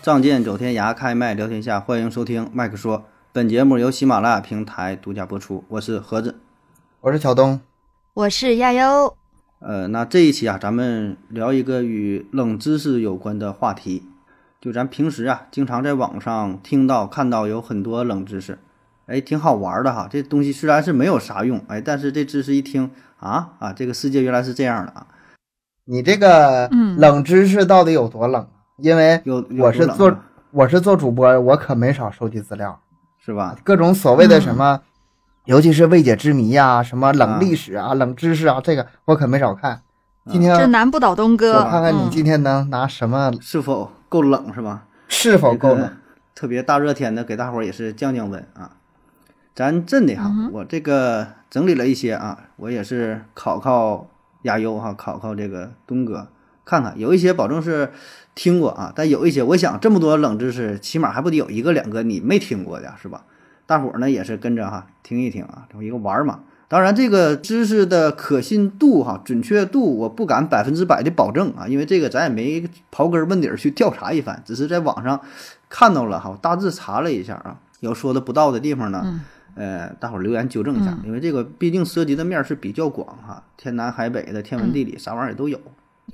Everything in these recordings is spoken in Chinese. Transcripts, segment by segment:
仗剑走天涯，开麦聊天下，欢迎收听麦克说。本节目由喜马拉雅平台独家播出，我是盒子。我是乔东，我是亚优。呃，那这一期啊，咱们聊一个与冷知识有关的话题。就咱平时啊，经常在网上听到、看到有很多冷知识，哎，挺好玩的哈。这东西虽然是没有啥用，哎，但是这知识一听啊啊，这个世界原来是这样的啊。你这个嗯冷知识到底有多冷？因为我是做我是做主播，我可没少收集资料，是吧？各种所谓的什嗯么，尤其是未解之谜呀、什么冷历史啊、冷知识啊，这个我可没少看。今天这难不倒东哥我，看看你嗯今天能拿什么，是否够冷是吧？是否够冷？特别大热天的，给大伙儿也是降降温啊。咱真的哈，我这个整理了一些啊，我也是考考亚优哈，考考这个东哥，看看有一些保证是听过啊，但有一些我想这么多冷知识，起码还不得有一个两个你没听过的是吧？大伙儿呢也是跟着哈听一听啊，这么一个玩儿嘛。当然，这个知识的可信度哈、准确度，我不敢百分之百的保证啊，因为这个咱也没刨根问底儿去调查一番，只是在网上看到了哈，大致查了一下啊，有说的不到的地方呢，呃，大伙儿留言纠正一下，因为这个毕竟涉及的面儿是比较广哈，天南海北的天文地理啥玩意儿也都有，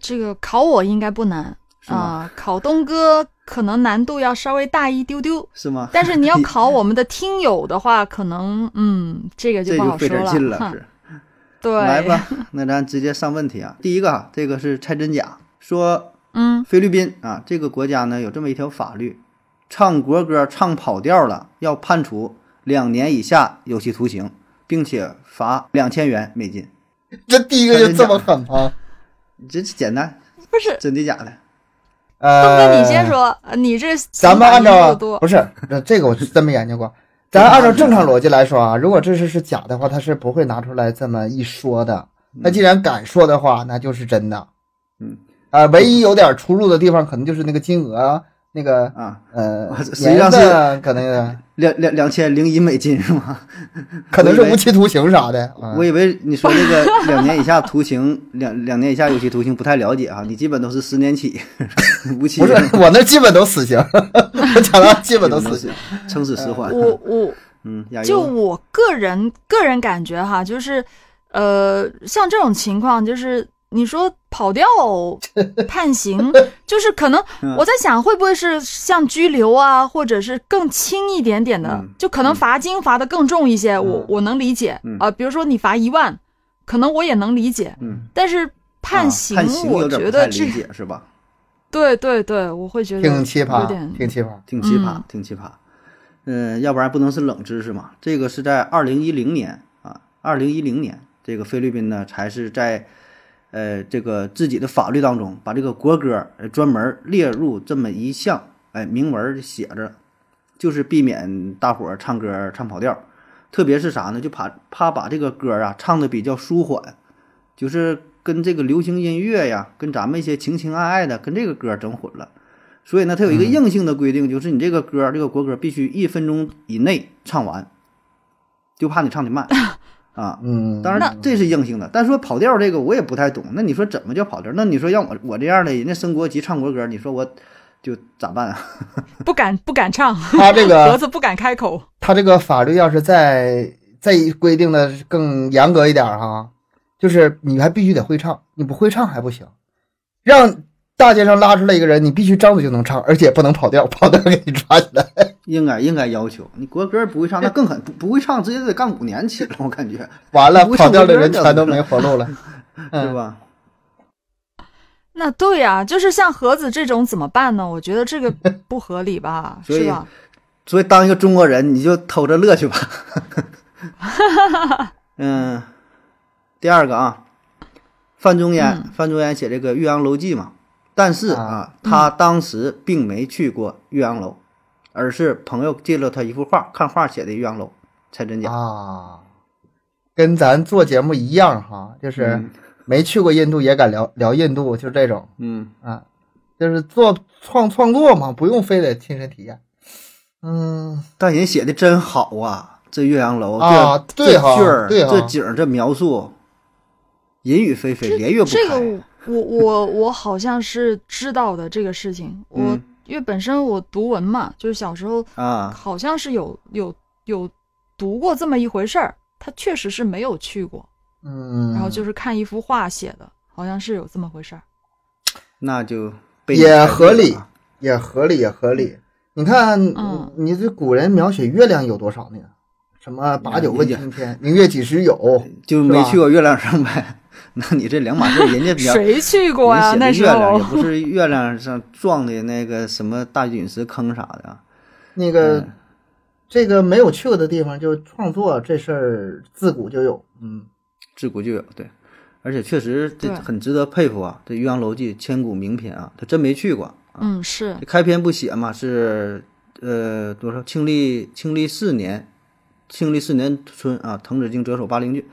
这个考我应该不难啊、考东哥可能难度要稍微大一丢丢，是吗？但是你要考我们的听友的话，可能嗯，这个这不好说就费点劲了，是。对，来吧，那咱直接上问题啊。第一个啊，这个是猜真假，说嗯，菲律宾啊这个国家呢有这么一条法律，唱国歌唱跑调了要判处两年以下有期徒刑，并且罚两千元美金。这第一个就这么狠吗？这简单，不是真的假的？呃，东哥你先说，呃你这咱们按照不是这这个我是真没研究过。咱按照正常逻辑来说啊，如果这事是假的话，他是不会拿出来这么一说的。那既然敢说的话，那就是真的。嗯，啊，唯一有点出入的地方，可能就是那个金额，那个啊，呃，实际上是可能有点两两两千零一美金是吗？可能是无期徒刑啥的。啊我以为你说这个两年以下徒刑，两两年以下有期徒刑不太了解啊，你基本都是十年起，无期不是我那基本都死刑，我讲的基本都死刑。撑死十缓。我我嗯，就我个人个人感觉哈，就是呃，像这种情况，就是你说跑调判刑，就是可能嗯我在想，会不会是像拘留啊，或者是更轻一点点的，嗯就可能罚金罚的更重一些，我嗯我能理解嗯啊、比如说你罚一万，可能我也能理解，嗯，但是啊判刑，我觉得这理解是吧？对对对，我会觉得挺奇葩，挺奇葩。挺奇葩，嗯挺奇葩。嗯，要不然不能是冷知识嘛？这个是在二零一零年啊，二零一零年，这个菲律宾呢才是在呃这个自己的法律当中把这个国歌专门列入这么一项，哎，明文写着，就是避免大伙儿唱歌唱跑调，特别是啥呢？就怕怕把这个歌啊唱的比较舒缓，就是跟这个流行音乐呀，跟咱们一些情情爱爱的，跟这个歌整混了。所以呢，它有一个硬性的规定，就是你这个歌，这个国歌必须一分钟以内唱完，就怕你唱的慢啊。嗯，当然这是硬性的，但说跑调这个我也不太懂。那你说怎么叫跑调？那你说让我我这样的人家升国旗唱国歌，你说我就咋办啊？不敢不敢唱，他这个 盒子不敢开口。他这个法律要是再再规定的更严格一点儿哈，就是你还必须得会唱，你不会唱还不行。让大街上拉出来一个人，你必须张嘴就能唱，而且不能跑调，跑调给你抓起来。应该应该要求你国歌不会唱，那更狠，不不会唱直接得干五年起了，我感觉 完了，跑调的人全都没活路了。嗯是吧？那对呀、就是像盒子这种怎么办呢？我觉得这个不合理吧，所以是吧？所以当一个中国人，你就偷着乐去吧。嗯，第二个啊，范仲淹，嗯范仲淹写这个《岳阳楼记》嘛，但是啊啊，他当时并没去过岳阳楼，而是朋友借了他一幅画，看画写的岳阳楼，猜真假？啊，跟咱做节目一样哈，就是嗯没去过印度也敢聊聊印度，就这种嗯，啊，就是做创创作嘛，不用非得亲身体验。嗯，但人写的真好啊，这岳阳楼，啊这对哈这句这景儿，这描述，淫雨霏霏，连月不开。这个 我我我好像是知道的这个事情，我嗯因为本身我读文嘛，就是小时候啊，好像是有有有读过这么一回事儿，他确实是没有去过，嗯，然后就是看一幅画写的，好像是有这么回事儿。那就被也合理也合理，也合理。你看，嗯你这古人描写月亮有多少呢？什么八九问也青天，明月几时有？就没去过月亮上呗。那你这两码事儿，人家比较 谁去过呀？人那时写的月亮，候也不是月亮上撞的那个什么大陨石坑啥的啊。那个、嗯这个没有去过的地方，就创作这事儿自古就有。嗯，自古就有，对，而且确实这很值得佩服啊！这《岳阳楼记》千古名篇啊，他真没去过。嗯是开篇不写嘛，是呃多少？庆历庆历四年，庆历四年春啊，滕子京谪守巴陵郡。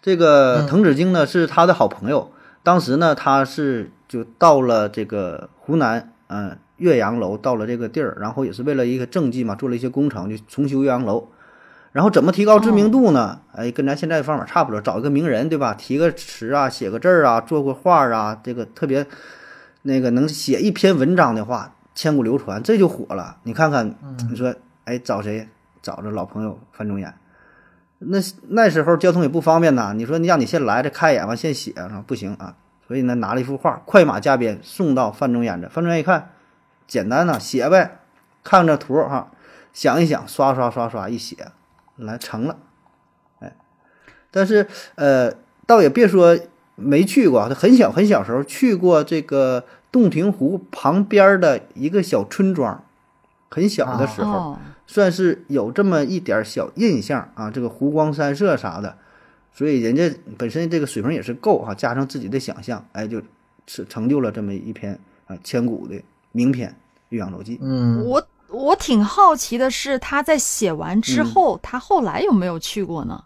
这个嗯滕子京呢是他的好朋友，当时呢他是就到了这个湖南，嗯、岳阳楼到了这个地儿，然后也是为了一个政绩嘛，做了一些工程，就重修岳阳楼。然后怎么提高知名度呢？哎，跟咱现在的方法差不多，找一个名人，对吧？提个词啊，写个字儿啊，做个画儿啊，这个特别那个能写一篇文章的话，千古流传，这就火了。你看看，你说，哎，找谁？找着老朋友范仲淹。那那时候交通也不方便呐，你说你让你先来这看一眼完现写啊，不行啊。所以呢，拿了一幅画，快马加鞭送到范仲淹这。范仲淹一看，简单呐，写呗，看着图哈，想一想，刷刷刷刷一写，来成了。哎，但是呃，倒也别说没去过，很小很小时候去过这个洞庭湖旁边的一个小村庄，很小的时候。算是有这么一点小印象啊，这个湖光山色啥的，所以人家本身这个水平也是够哈、加上自己的想象，哎，就成成就了这么一篇啊千古的名篇《岳阳楼记》。嗯，我我挺好奇的是，他在写完之嗯后，他后来有没有去过呢？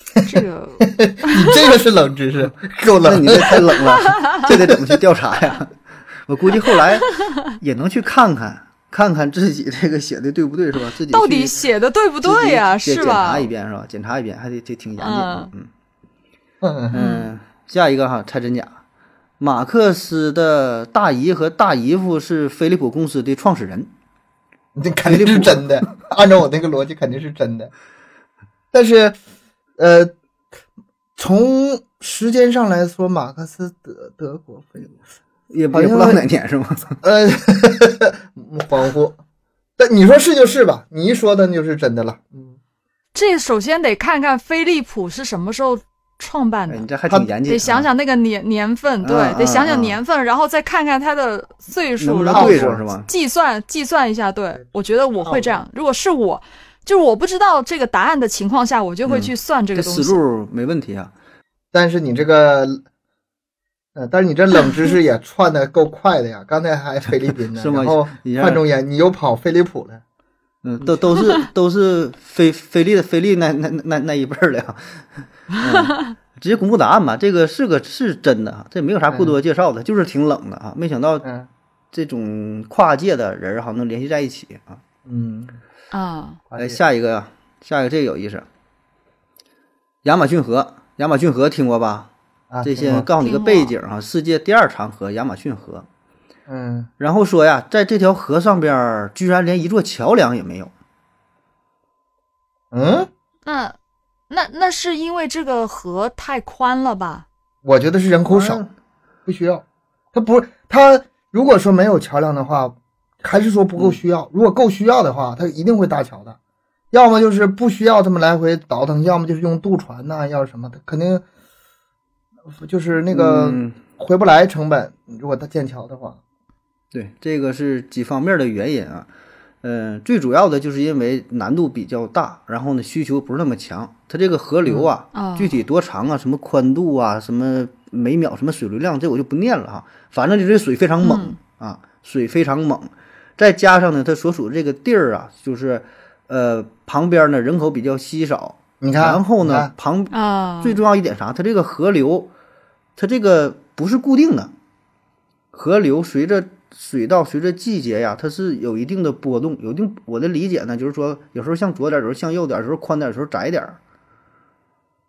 这个你这个是冷知识，够冷你。这太冷了，这得怎么去调查呀？我估计后来也能去看看，看看自己这个写的对不对，是吧？自己到底写的对不对呀？检是吧检查？一遍是吧？检查一遍还得得挺严谨的，嗯。嗯嗯，下一个哈，猜真假。马克思的大姨和大姨夫是飞利浦公司的创始人。这 肯定是真的，按照我那个逻辑肯定是真的。但是，呃，从时间上来说，马克思德德国飞，也好像也不知道哪年是吗？呃，恍惚。但你说是就是吧，你一说那就是真的了。嗯，这首先得看看飞利浦是什么时候创办哎，的你，这还挺严谨、啊。得想想那个年年份，对，嗯得想嗯想年份，然后再看看他的岁数，然后是吧？计算计算一下。对，我觉得我会这样。如果是我，就是我不知道这个答案的情况下，我就会去算这这个东西。思路没问题啊。但是你这个，呃，但是你这冷知识也串的够快的呀。刚才还菲律宾呢，是吗然后一下范仲淹，你又跑飞利浦了。嗯，都都是都是菲菲利的菲利那那那那一辈儿的呀。嗯直接公布答案吧，这个是个是真的啊，这没有啥过多介绍的，就是挺冷的啊。没想到嗯这种跨界的人儿哈能联系在一起啊。嗯，啊，哎，下一个呀，下一个这个有意思。亚马逊河，亚马逊河听过吧？啊，这些告诉你个背景啊，世界第二长河亚马逊河。嗯，然后说呀，在这条河上边居然连一座桥梁也没有。嗯，那那那是因为这个河太宽了吧？我觉得是人口少，嗯不需要。他不，他如果说没有桥梁的话，还是说不够需要。如果够需要的话，他一定会搭桥的。要么就是不需要这么来回倒腾，要么就是用渡船呐、要什么的，肯定就是那个嗯回不来成本。如果它建桥的话，对，这个是几方面的原因啊。嗯、最主要的就是因为难度比较大，然后呢需求不是那么强。它这个河流啊，啊，具体多长啊，什么宽度啊，什么每秒什么水流量，这我就不念了哈。反正就是水非常猛、啊，水非常猛，再加上呢，它所属的这个地儿啊，就是呃旁边呢人口比较稀少，你看，然后呢旁啊，最重要一点啥？它这个河流，它这个不是固定的，河流随着水道随着季节呀，它是有一定的波动，有一定我的理解呢，就是说有时候向左点儿，有时候向右点儿，有时候宽点儿，有时候窄点儿，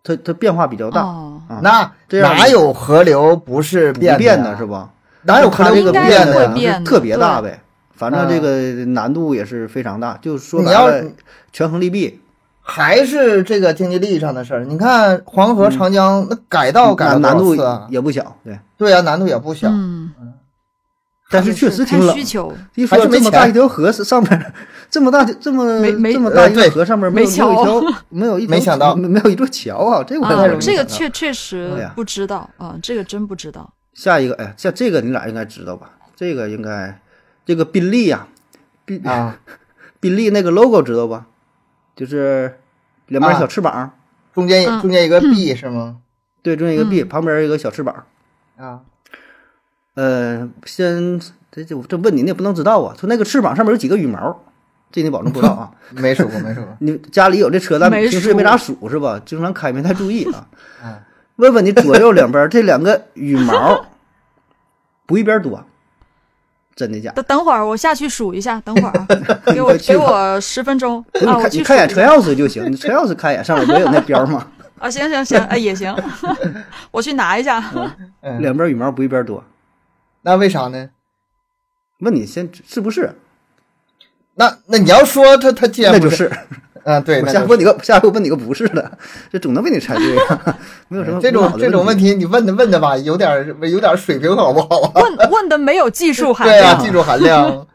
它它变化比较大，哦，啊那这样哪有河流不是不变的呀变的是？吧？哪有河流不它这个应该变的呀？特别大呗，反正这个难度也是非常大。就说你要白了，权衡利弊，还是这个经济利益上的事儿。你看黄河、长江那改道改了难难度多少次啊？也不小。对，对啊，难度也不小。嗯，但是确实挺冷看需。求，一说这么大一条河是上面这么大这么没没这么大一呃对个河上面没有没没有一桥条没有一条没想到没没有一座桥啊，这我还啊真，没这个确确哎实不知道啊，这个真不知道。下一个，哎，像这个你俩应该知道吧？这个应该，这个宾利呀、宾啊，宾利那个 logo 知道吧？就是两边啊小翅膀，中间嗯中间一个 B 是吗？对，中间一个臂、嗯旁边有一个小翅膀。啊，呃，先这这这问你，你也不能知道啊。说那个翅膀上面有几个羽毛，这你保证不知道啊。没数过，没数过。你家里有这车，但平时也没咋数是吧？经常开没太注意啊。啊，问问你左右两边这两个羽毛不一边多，真的假的？等等会儿我下去数一下，等会儿啊，给我给我十分钟啊，你我去看一眼车钥匙就行，你车钥匙看一眼上面不有那 标吗？啊，行行行，哎也行，我去拿一下。嗯，两边羽毛不一边多。那为啥呢？问你先是不是？那那你要说他他既然不，那就是是。嗯，对，我下回问你个，下回问你个不是的，这总能被你猜对啊，没有什么这种这种问。题，你问的问的吧，有点儿有点儿水平好不好啊？问问的没有技术含量对啊，技术含量。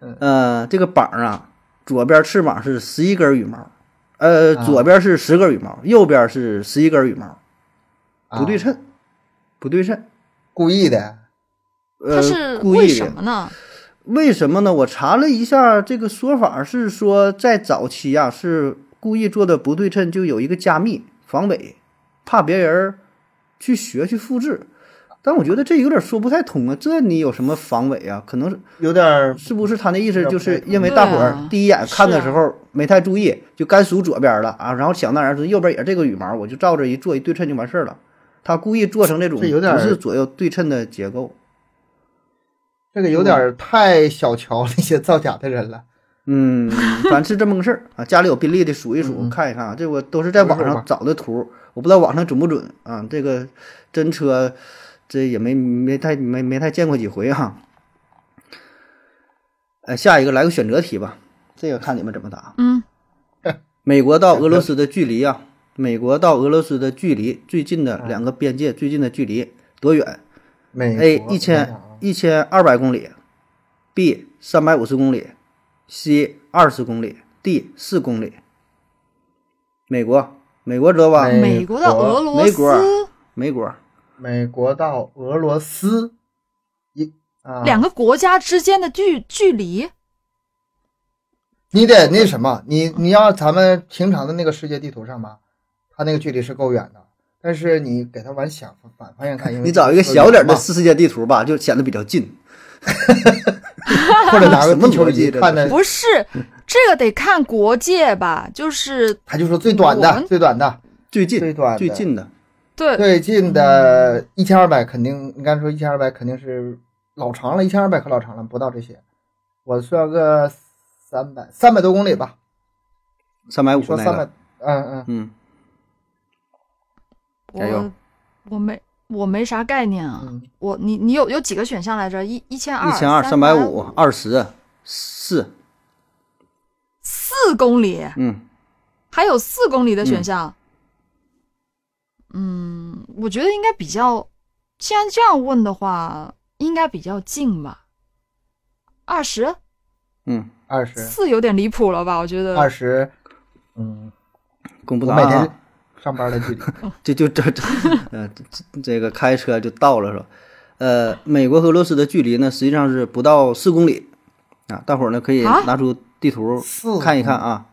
呃，这个膀啊，左边翅膀是十一根羽毛，呃，啊左边是十根羽毛，右边是十一根羽毛，不对啊，称，不对称。故意的。它呃，是为故意的。什么呢？为什么呢？我查了一下，这个说法是说，在早期呀、是故意做的不对称，就有一个加密防伪，怕别人去学去复制。但我觉得这有点说不太通啊，这你有什么防伪啊？可能是有点儿是不是他那意思就是因为大伙儿第一眼看的时候没太注意，就干数左边了啊，然后想当然说右边也是这个羽毛，我就照着一做一对称就完事儿了。他故意做成这种不是左右对称的结构。这个有点太小瞧那些造假的人了。嗯，反正是这么个事儿啊。家里有宾利的数一数，嗯看一看啊。这我都是在网上找的图，我不知道网上准不准啊。这个真车，这也没没太没没太见过几回哈、哎，下一个来个选择题吧，这个看你们怎么答。嗯，美国到俄罗斯的距离啊，美国到俄罗斯的距离最近的两个边界最近的距离多远美？A 一千一千二百公里，B 三百五十公里，C 二十公里，D 四公里。美国，美国知道吧？美美国。到俄罗美国斯美国，美国到俄罗斯一啊，两个国家之间的距距离，你得那什么，你你要咱们平常的那个世界地图上吧，它那个距离是够远的，但是你给他往想反方向看，因为你找一个小点儿的四，世界地图吧，就显得比较近。或者拿个地球仪看的，不是这个得看国界吧？就是他就说最短的最短的最近最短的最近的，对。最近的一千二百肯定，应该说一千二百肯定是老长了，一千二百可老长了，不到这些，我算个三百三百多公里吧，三百五那你说三百个，，嗯嗯，嗯，加油我我没我没啥概念啊。嗯我你你有有几个选项来着？一一千二、一千二、三百五、二十、四，四公里，嗯，还有四公里的选项。嗯，我觉得应该比较，既然这样问的话，应该比较近吧。二十嗯，二十四有点离谱了吧？我觉得二十，嗯，公布答案啊每天。上班的距离，就就这这，呃，这这个开车就到了是吧？呃，美国和俄罗斯的距离呢，实际上是不到四公里啊。大伙儿呢可以啊拿出地图看一看啊，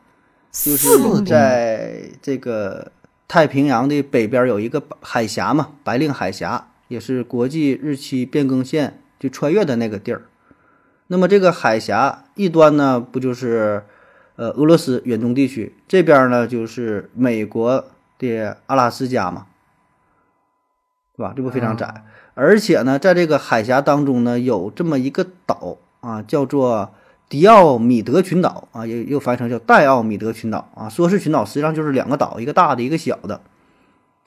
就是。在这个太平洋的北边有一个海峡嘛，白令海峡，也是国际日期变更线就穿越的那个地儿。那么这个海峡一端呢，不就是呃俄罗斯远东地区，这边呢就是美国的阿拉斯加嘛，对吧？这不非常窄，而且呢，在这个海峡当中呢，有这么一个岛啊，叫做迪奥米德群岛啊，也又翻译成叫戴奥米德群岛啊。说是群岛，实际上就是两个岛，一个大的，一个小的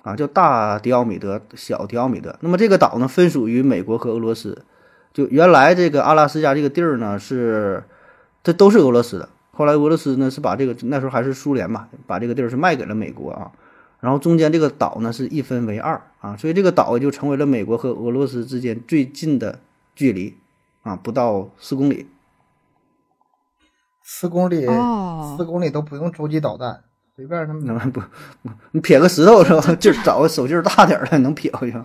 啊，叫大迪奥米德，小迪奥米德。那么这个岛呢，分属于美国和俄罗斯。就原来这个阿拉斯加这个地儿呢是，这都是俄罗斯的。后来俄罗斯呢是把这个那时候还是苏联嘛，把这个地儿是卖给了美国啊。然后中间这个岛呢是一分为二啊，所以这个岛就成为了美国和俄罗斯之间最近的距离啊，不到四公里。四公里，哦四公里都不用洲际导弹，随便他们能不不，你撇个石头是吧？就 找个手劲儿大点儿的能撇回去。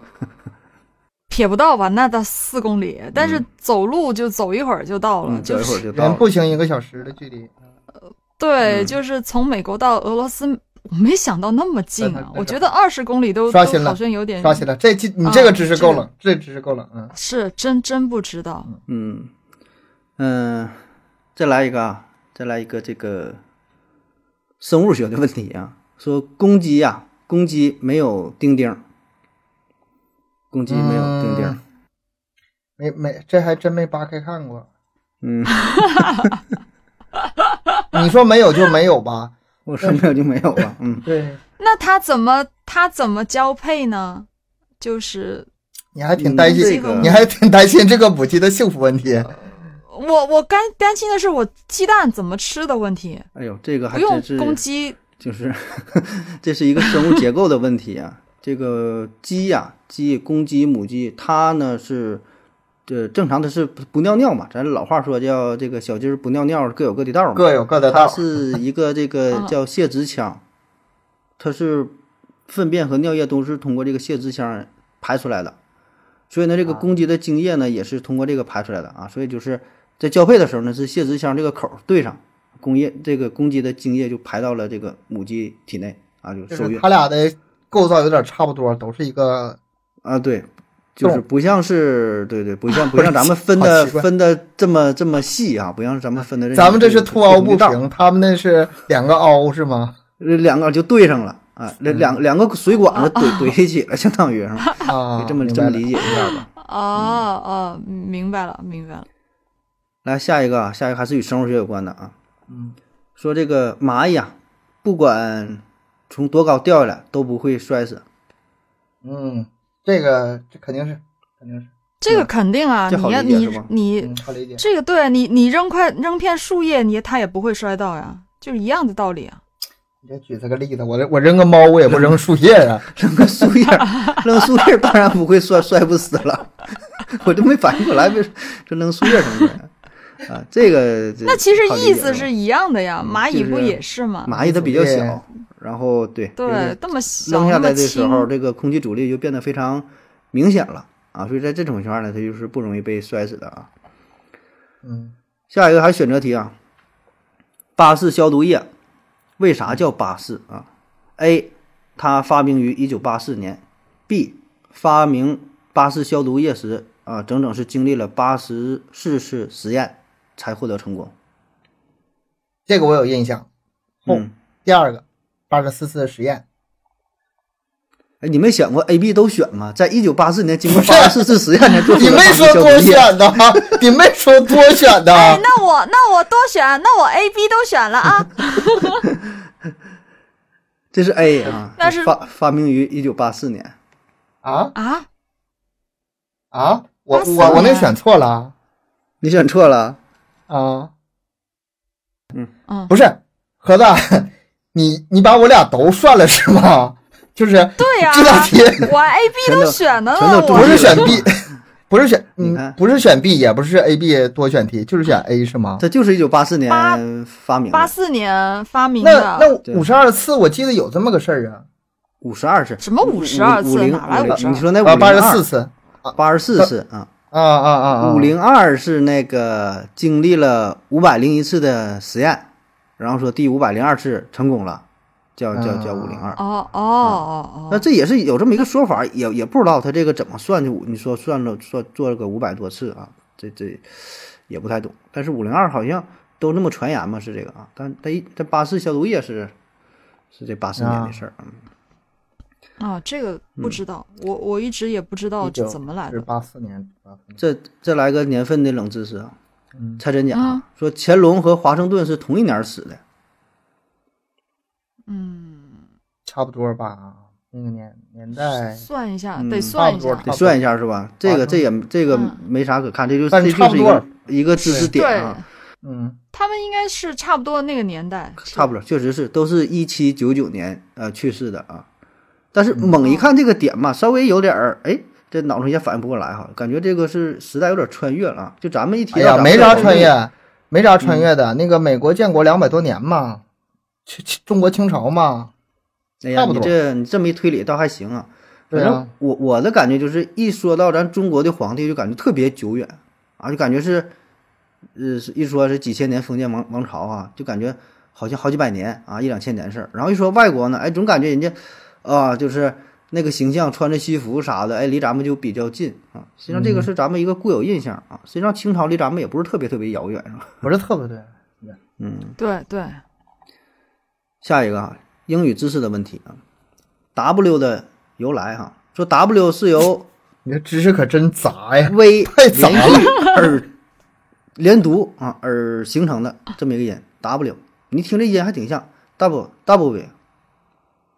撇不到吧？那到四公里，但是走路就走一会儿就到了，嗯，走就是一会儿就到了。连步行一个小时的距离。对，嗯就是从美国到俄罗斯，我没想到那么近啊！我觉得二十公里都都刷新了好像有点刷新了，这这你这个知识够这了，这知识够了，嗯。是真真不知道。嗯嗯，再来一个啊，再来一个这个生物学的问题啊，说公鸡呀、公鸡没有丁丁，公鸡没有丁丁儿。没没，这还真没扒开看过。嗯，你说没有就没有吧？我说没有就没有了。嗯，对，那他怎么他怎么交配呢？就是你还挺担心，嗯这个你还挺担心这个母鸡的幸福问题。我我担担心的是我鸡蛋怎么吃的问题，哎呦，这个还不用真是公鸡就是 这是一个生物结构的问题啊。这个鸡呀、鸡公鸡母鸡，它呢是这正常的是不不尿尿嘛，咱老话说叫这个小鸡儿不尿尿各有各的道儿嘛。各有各的它。是一个这个 嗯叫泄殖腔，它是粪便和尿液都是通过这个泄殖腔排出来的，所以呢，这个公鸡的精液呢也是通过这个排出来的啊，所以就是在交配的时候呢，是泄殖腔这个口儿对上，公液这个公鸡的精液就排到了这个母鸡体内啊，就受孕就是它俩的构造有点差不多，都是一个啊，对。就是不像是对对，不像不像咱们分的分的这么这么细啊，不像咱们分的这咱们这是凸凹不平，他们那是两个凹是吗？这两个就对上了啊，两两两个水管子怼怼一起了，相当于是吧？啊，可以这么这么理解一下吧。哦哦，明白了明白了。来下一个啊，下一个还是与生物学有关的啊。嗯，说这个蚂蚁啊，不管从多高掉下来都不会摔死。嗯，这个这肯定是肯定是，这个肯定啊，你要你你。这个对你你扔块扔片树叶，你它也不会摔到呀，就是一样的道理啊。你再举这个例子，我这我扔个猫，我也不扔树叶啊。扔个树叶，扔树叶当然不会摔摔不死了。我都没反应过来，为这扔树叶儿什么的 啊？这个这那其实意思是一样的呀，蚂蚁不也是吗？蚂蚁它比较小，然后对对，这么小扔下来的那么轻，时候，这个空气阻力就变得非常明显了啊，所以在这种情况下呢，它就是不容易被摔死的啊。嗯，下一个还是选择题啊，巴氏消毒液为啥叫巴氏啊？A，它发明于一九八四年；B，发明巴氏消毒液时啊，整整是经历了八十四次实验才获得成功。这个我有印象。嗯，第二个八十四次的实验，哎，你没想过 A、B 都选吗？在一九八四年经过八十四次实验才做出你没说多。选的，你没说多选的。哎，那我那我多选，那我 A、B 都选了啊。这是 A 啊，那是发发明于一九八四年。啊啊，啊！我我我那选错了你选错了，啊！嗯，不是盒子，你你把我俩都算了是吗？就是对呀、这道题我 A、B 都都选了，我不是选 B，不是选你看嗯，不是选 B，也不是 A、B 多选题，就是选 A 是吗？这就是一九八四年发明的，八四年发明那的。那那五十二次我记得有这么个事儿啊，五十二次。什么52次五零哪来五零52你说那八十四次八十四次啊，啊啊啊啊！五零二是那个经历了五百零一次的实验，然后说第五百零二次成功了，叫叫叫五零二。哦哦哦哦，那这也是有这么一个说法，也也不知道他这个怎么算的。你说算了算做了个五百多次啊，这这也不太懂。但是五零二好像都那么传言嘛，是这个啊。但但一这八四消毒液是是这八四年的事儿啊。啊，这个不知道，我我一直也不知道这怎么来的。八四年，84年这再来个年份的冷知识啊，嗯猜真假说乾隆和华盛顿是同一年死的，嗯，差不多吧？那个年年代算一下，嗯得算一下。得算一下是吧？这个这也这个嗯没啥可看，这就但这就是一个一个知识点啊，，嗯他们应该是差不多那个年代，差不多，确实是都是一七九九年呃去世的啊。但嗯是猛一看这个点嘛，稍微有点儿哎，这脑中也反应不过来哈，感觉这个是时代有点穿越了啊。就咱们一提哎呀，到咱们没啥穿越，没啥穿越的。那个美国建国两百多年嘛，中国清朝嘛，哎呀，你这你这么一推理倒还行啊。反正我我的感觉就是，一说到咱中国的皇帝，就感觉特别久远啊，就感觉是，呃，是一说是几千年封建王王朝啊，就感觉好像好几百年啊，一两千年事儿。然后一说外国呢，哎，总感觉人家啊，就是那个形象，穿着西服啥的，哎，离咱们就比较近啊。实际上这个是咱们一个固有印象啊。实际上清朝离咱们也不是特别特别遥远，是吧？不是特别对。嗯，对对，下一个啊，英语知识的问题啊，W 的由来哈、说 W 是由你这知识可真杂呀！，V 太早连续而连读啊而形成的这么一个音 W，你听这音还挺像 double double V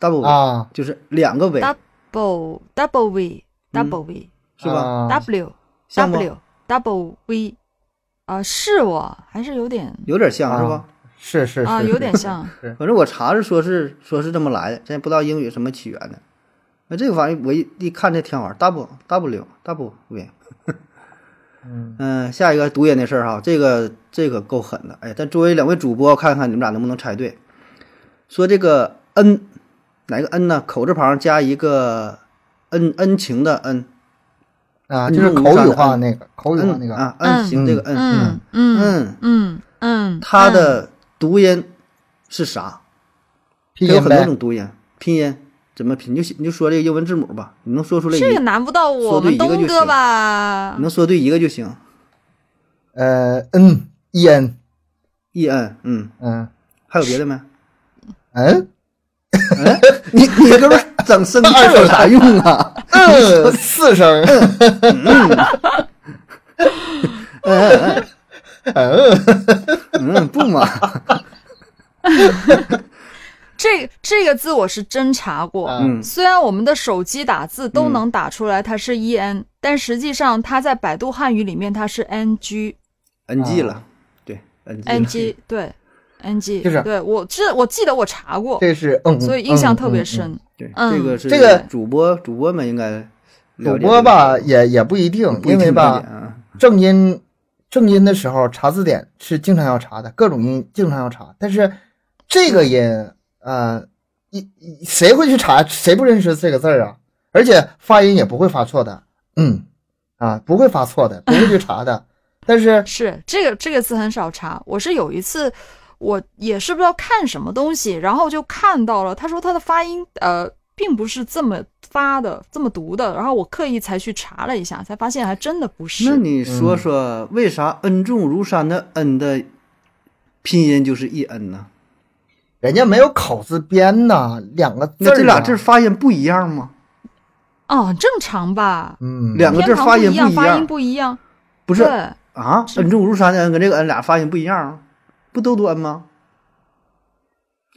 double V，、啊，就是两个 V double double V double V 是吧？啊 W 像吗 W double V，啊，是我还是有点有点像、啊是吧？是是啊，是，有点像。反正我查着说是说是这么来的，咱也不知道英语什么起源的。那这个玩意我一一看这挺好玩，double W double V。嗯嗯，下一个读音的事儿哈，这个这个够狠的。哎，但作为两位主播，看看你们俩能不能猜对。说这个恩，哪个恩呢？口字旁加一个恩恩情的恩，啊，嗯就是口语化那个口语化那个啊，恩情这个恩，嗯嗯嗯，嗯嗯，它的读音是啥？拼音它有很多。种读音，拼音怎么拼？你就你就说这个英文字母吧，你能说出来一，这个难不到我说对们东哥一个就行吧你？能说对一个就行。呃，n e n，e n，嗯，嗯还有别的没？嗯 你你这不是整生气儿有啥用啊？嗯，四声，嗯嗯嗯，不嘛，这这个字我是真查过，嗯虽然我们的手机打字都能打出来它是 e n，、但实际上它在百度汉语里面它是 n g NG 啊了，对 n g 对 n g 就是对我这我记得我查过，这是嗯，所以印象特别深。对，嗯这个是这个主播主播们应该主播吧也也不一定，因为吧正音正音的时候查字典是经常要查的，各种音经常要查，但是这个音呃，一一谁会去查？谁不认识这个字儿啊？而且发音也不会发错的，嗯啊，不会发错的，不会去查的。但是是这个这个字很少查，我是有一次，我也是不知道看什么东西，然后就看到了，他说他的发音呃并不是这么发的，这么读的，然后我刻意才去查了一下，才发现还真的不是。那你说说为啥恩重如山的恩的拼音就是一 n 呢？人家没有口字边呐，两个字。那这俩字发音不一样吗？哦，很正常吧？嗯，两个字发音不一样，不一样发音不一样。不是对，啊？恩重如山的恩跟这个恩俩发音不一样，不都读 n 吗？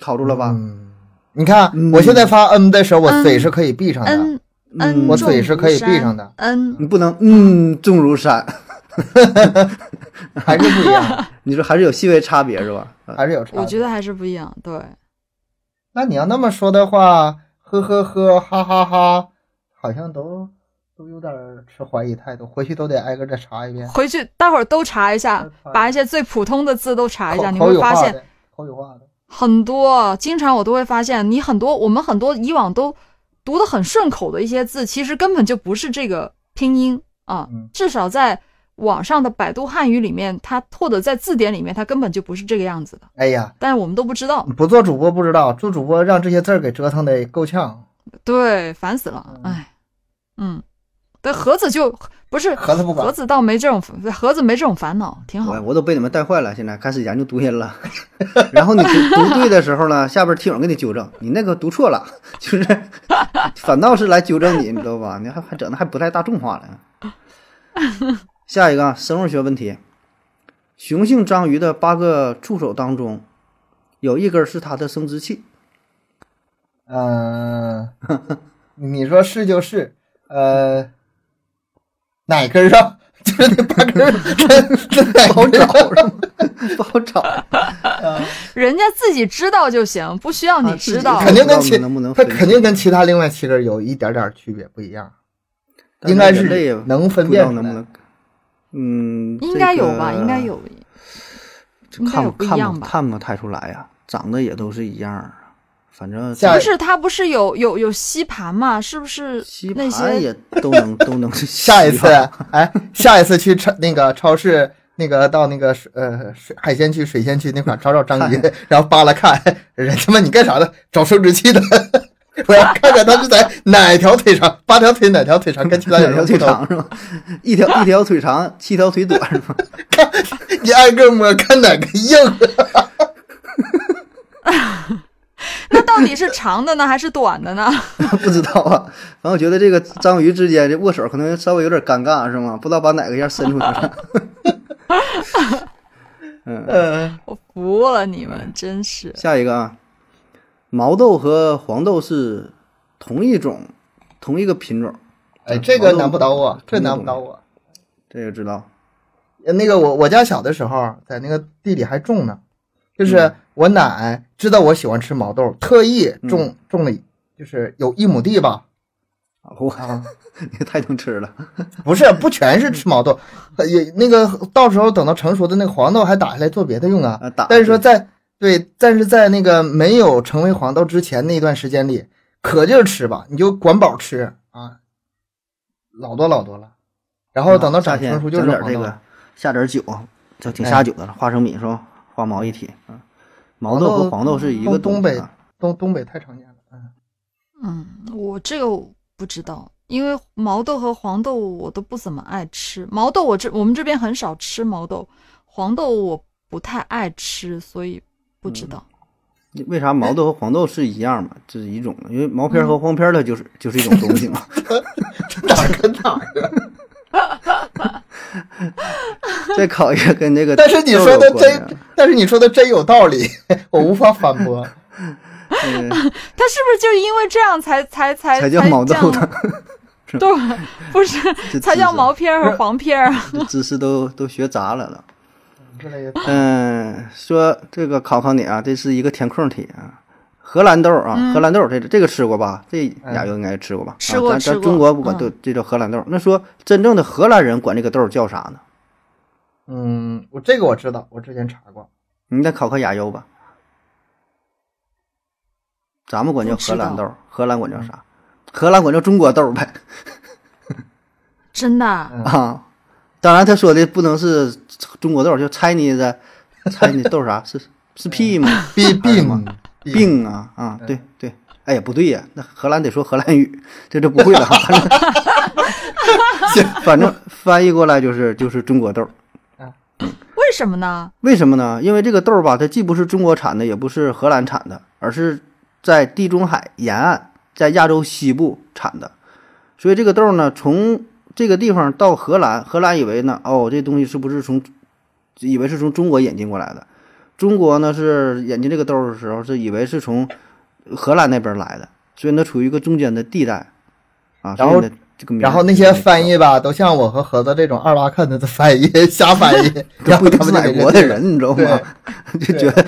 考住了吧？嗯，你看嗯我现在发嗯的时候，我嗯嘴是可以闭上的。恩恩，我嘴是可以闭上的。嗯你不能嗯重如山，还是不一样，你说还是有细微差别是吧？啊还是有差别。我觉得还是不一样。对，那你要那么说的话，呵呵呵，哈哈哈，好像都都有点持怀疑态度，回去都得挨个再查一遍。回去待会儿都查一下，把一些最普通的字都查一下，你会发现口语化的。很多，经常我都会发现，你很多我们很多以往都读得很顺口的一些字，其实根本就不是这个拼音啊。嗯至少在网上的百度汉语里面，它或者在字典里面，它根本就不是这个样子的。哎呀，但是我们都不知道，不做主播不知道，做主播让这些字儿给折腾的够呛。对，烦死了，嗯哎，嗯，对，盒子就不是盒子不管盒子倒没这种盒子没这种烦恼，挺好我。我都被你们带坏了，现在开始研究读音了。然后你读读对的时候呢，下边听友给你纠正，你那个读错了，就是 反倒是来纠正你，你知道吧？你还还整的还不太大众化了。下一个啊生物学问题，雄性章鱼的八个触手当中，有一根是它的生殖器。嗯、你说是就是，呃，哪根儿啊？就是那八根儿，这不好找是吗？不好找，人家自己知道就行，不需要你知道。啊肯定跟其不知道能不能它肯定跟其他另外七根儿有一点点区别，不一样，应该是能分辨能不能。嗯，应该有吧？应该有，看不看不？看不太出来呀、长得也都是一样儿，反正下不是，他不是有有有吸盘嘛？是不是吸那些盘也都能都能 下一次哎，下一次去超那个超市，那个到那个水呃水海鲜区、水鲜区那块儿找找章鱼，然后扒拉看，人他妈你干啥的？找生殖器的。我要看看他是在 哪条腿上，八条腿哪条腿长跟其他有两条腿什么不同？长是吗？一条一条腿长，七条腿短是吧？你挨个摸，看哪个硬。那到底是长的呢，还是短的呢？不知道啊，反正我觉得这个章鱼之间这握手可能稍微有点尴尬是吗？不知道把哪个样伸出去了。嗯，嗯，我服了你们，真是。下一个啊，毛豆和黄豆是同一种，同一个品种，哎，这个难不倒我，这难不倒我。这个知道。那个我我家小的时候在那个地里还种呢，就是嗯我奶知道我喜欢吃毛豆，特意种种了，就是有一亩地吧，我啊，你太能吃了。不是不全是吃毛豆，呃也那个到时候等到成熟的那个黄豆还打下来做别的用啊。啊，打但是说在对，但是在那个没有成为黄豆之前那段时间里，可劲儿吃吧，你就管饱吃啊，老多老多了。然后等到长成熟就是这个，下点酒，就挺下酒的了。花生米是吧？花毛一体，嗯，毛豆和黄豆是一个东东北东。东东北太常见了，嗯。嗯，我这个不知道，因为毛豆和黄豆我都不怎么爱吃。毛豆我这我们这边很少吃毛豆，黄豆我不太爱吃，所以不知道。为啥毛豆和黄豆是一样嘛？这是一种，因为毛片和黄片儿它就是就是一种东西嘛。哪儿跟哪儿啊？再考一个跟这个，但是你说的真，但是你说的真有道理，我无法反驳。嗯，它是不是就因为这样才才才才叫毛豆的，对，不是这才叫毛片儿和黄片儿。这知识都都学杂了了。嗯，说这个考考你啊，这是一个填空题啊。荷兰豆啊，嗯荷兰豆这这个吃过吧？这亚优应该吃过吧？吃过啊、咱咱吃过中国不管嗯都这叫荷兰豆。那说真正的荷兰人管这个豆叫啥呢？嗯，我这个我知道，我之前查过。你再考考亚优吧。咱们管叫荷兰豆，荷兰管叫啥？荷兰管叫中国豆呗。真的啊，当然他说的不能是中国豆，就 Chinese Chinese 豆啥？是是 P 吗？病病病啊啊，对对，哎呀不对呀，那荷兰得说荷兰语，这这不会了哈。反正翻译过来就是就是中国豆，为什么呢？为什么呢？因为这个豆儿吧，它既不是中国产的，也不是荷兰产的，而是在地中海沿岸，在亚洲西部产的，所以这个豆儿呢，从这个地方到荷兰，荷兰以为呢，哦，这东西是不是从，以为是从中国引进过来的，中国呢是引进这个豆儿的时候，是以为是从荷兰那边来的，所以呢处于一个中间的地带，啊，然后这个名儿然后那些翻译吧，都像我和盒子这种二八看的翻译，瞎翻译，都然不是哪后他们就给国的人，你知道吗？就觉得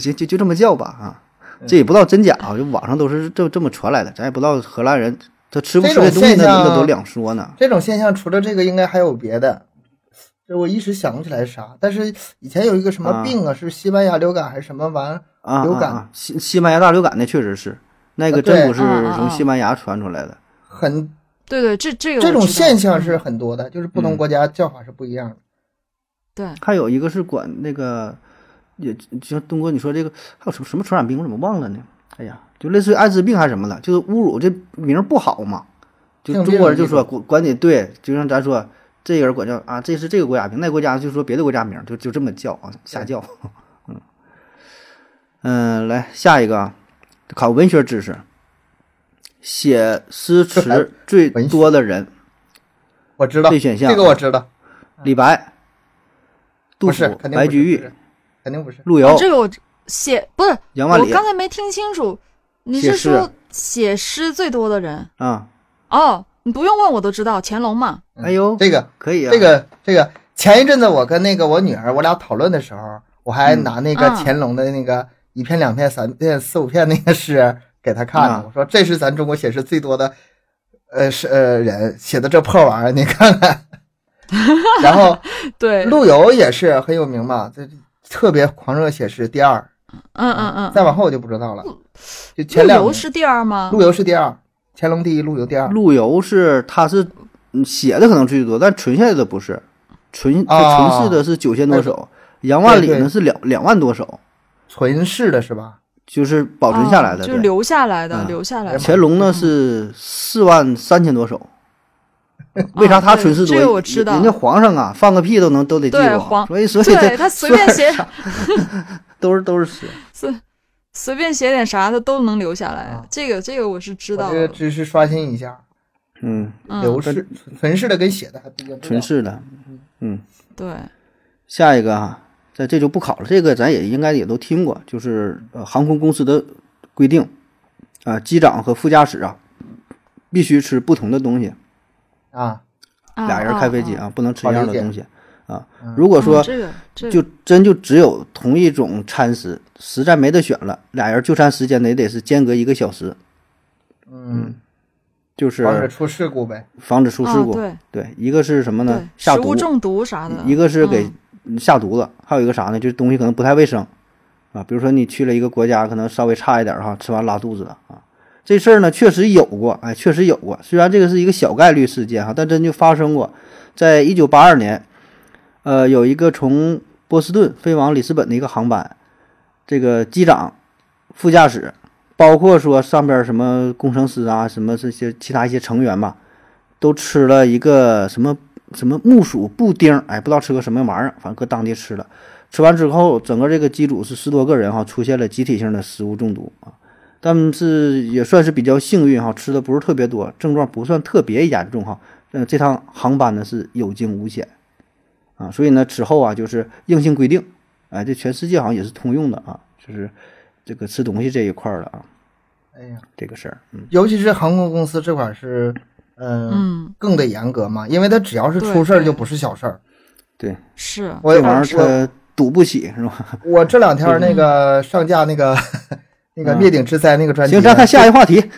就就就这么叫吧啊，这也不知道真假啊，就网上都是这这么传来的，咱也不知道荷兰人他吃不吃这东西呢，这种现象那都两说呢。这种现象除了这个，应该还有别的。这我一时想不起来啥，但是以前有一个什么病啊，是西班牙流感还是什么玩意儿？啊流感西西班牙大流感那确实是，那个真不是从西班牙传出来的。很对对，这这个这种现象是很多的，就是不同嗯国家叫法是不一样的。对，还有一个是管那个，也就像东哥你说这个还有什么什么传染病，我怎么忘了呢？哎呀，就类似于艾滋病还是什么的，就是侮辱这名儿不好嘛。就中国人就说管管你对，就像咱说这个人管叫啊，这是这个国家名，那国家就说别的国家名，就就这么叫啊，瞎叫。嗯嗯，来下一个啊，考文学知识，写诗词最多的人，我知道这选项这个我知道，李白、杜甫、白居易肯定不是。陆游、这个我写不是，杨万里我刚才没听清楚，你是说写诗最多的人？啊。哦，你不用问我都知道，乾隆嘛。嗯哎呦，这个可以啊，这个这个，前一阵子我跟那个我女儿我俩讨论的时候，我还拿那个嗯乾隆的那个一片两片三片四五片那个诗给她看啊呢，我说这是咱中国写诗最多的，呃是呃人写的这破玩意儿，你看看。然后 对，陆游也是很有名嘛，这特别狂热写诗，第二，嗯嗯嗯，再往后我就不知道了。就前两，陆游是第二吗？陆游是第二，乾隆第一，陆游第二。陆游是他是嗯写的可能最多，但存下来的不是，存他啊存世的是九千多首，杨万里呢是两两万多首，存世的是吧？就是保存下来的。哦就对留下来的，啊留下来的。乾隆呢是四万三千多首。为啥他存世多？啊对这个我知道人家皇上啊，放个屁都能都得记住，对皇所以所以对他随便写，都是都是诗。随随便写点啥，他都能留下来啊。这个这个我是知道我这个的。知识刷新一下，嗯，嗯，留世存世的跟写的还不一样。存世的。对，下一个啊，在这就不考了，这个咱也应该也都听过，就是呃航空公司的规定啊，机长和副驾驶啊必须吃不同的东西，啊，啊俩人开飞机，啊不能吃一样的东西啊嗯。如果说就真就只有同一种餐食，实在没得选了，俩人就餐时间得得是间隔一个小时，嗯，就是防止出事故呗。防止出事故。啊对对，一个是什么呢？下毒，中毒啥的。一个是给嗯下毒的，还有一个啥呢？就是东西可能不太卫生啊，比如说你去了一个国家，可能稍微差一点哈，吃完拉肚子了啊。这事儿呢，确实有过，哎，确实有过。虽然这个是一个小概率事件哈，但真就发生过。在一九八二年，呃，有一个从波士顿飞往里斯本的一个航班，这个机长、副驾驶，包括说上边什么工程师啊，什么这些其他一些成员吧，都吃了一个什么什么木薯布丁，哎，不知道吃个什么玩意儿，反正搁当地吃了。吃完之后，整个这个机组是十多个人哈，出现了集体性的食物中毒啊。但是也算是比较幸运哈，吃的不是特别多，症状不算特别严重哈。嗯，这趟航班呢是有惊无险啊，所以呢之后啊就是硬性规定，哎，这全世界好像也是通用的啊，就是这个吃东西这一块儿的啊，哎呀，这个事儿，嗯，尤其是航空公司这块儿是，嗯，嗯，更得严格嘛，因为它只要是出事儿就不是小事儿。对，是我这玩意儿我它赌不起是吧？我这两天那个上架那个 那个嗯灭顶之灾那个专辑，行，咱看下一个话题，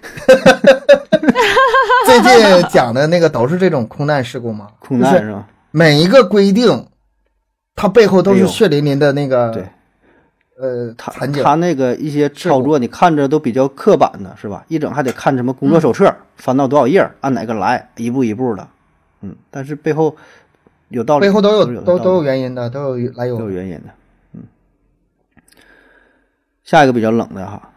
最近讲的那个都是这种空难事故吗，空难是吧？每一个规定，它背后都是血淋淋的那个对，呃他。他那个一些操作，你看着都比较刻板的，是吧？一整还得看什么工作手册，翻到多少页，按哪个来，一步一步的，嗯。但是背后有道理，背后都有都都有原因的，都有来由都有。原因的，嗯。下一个比较冷的哈，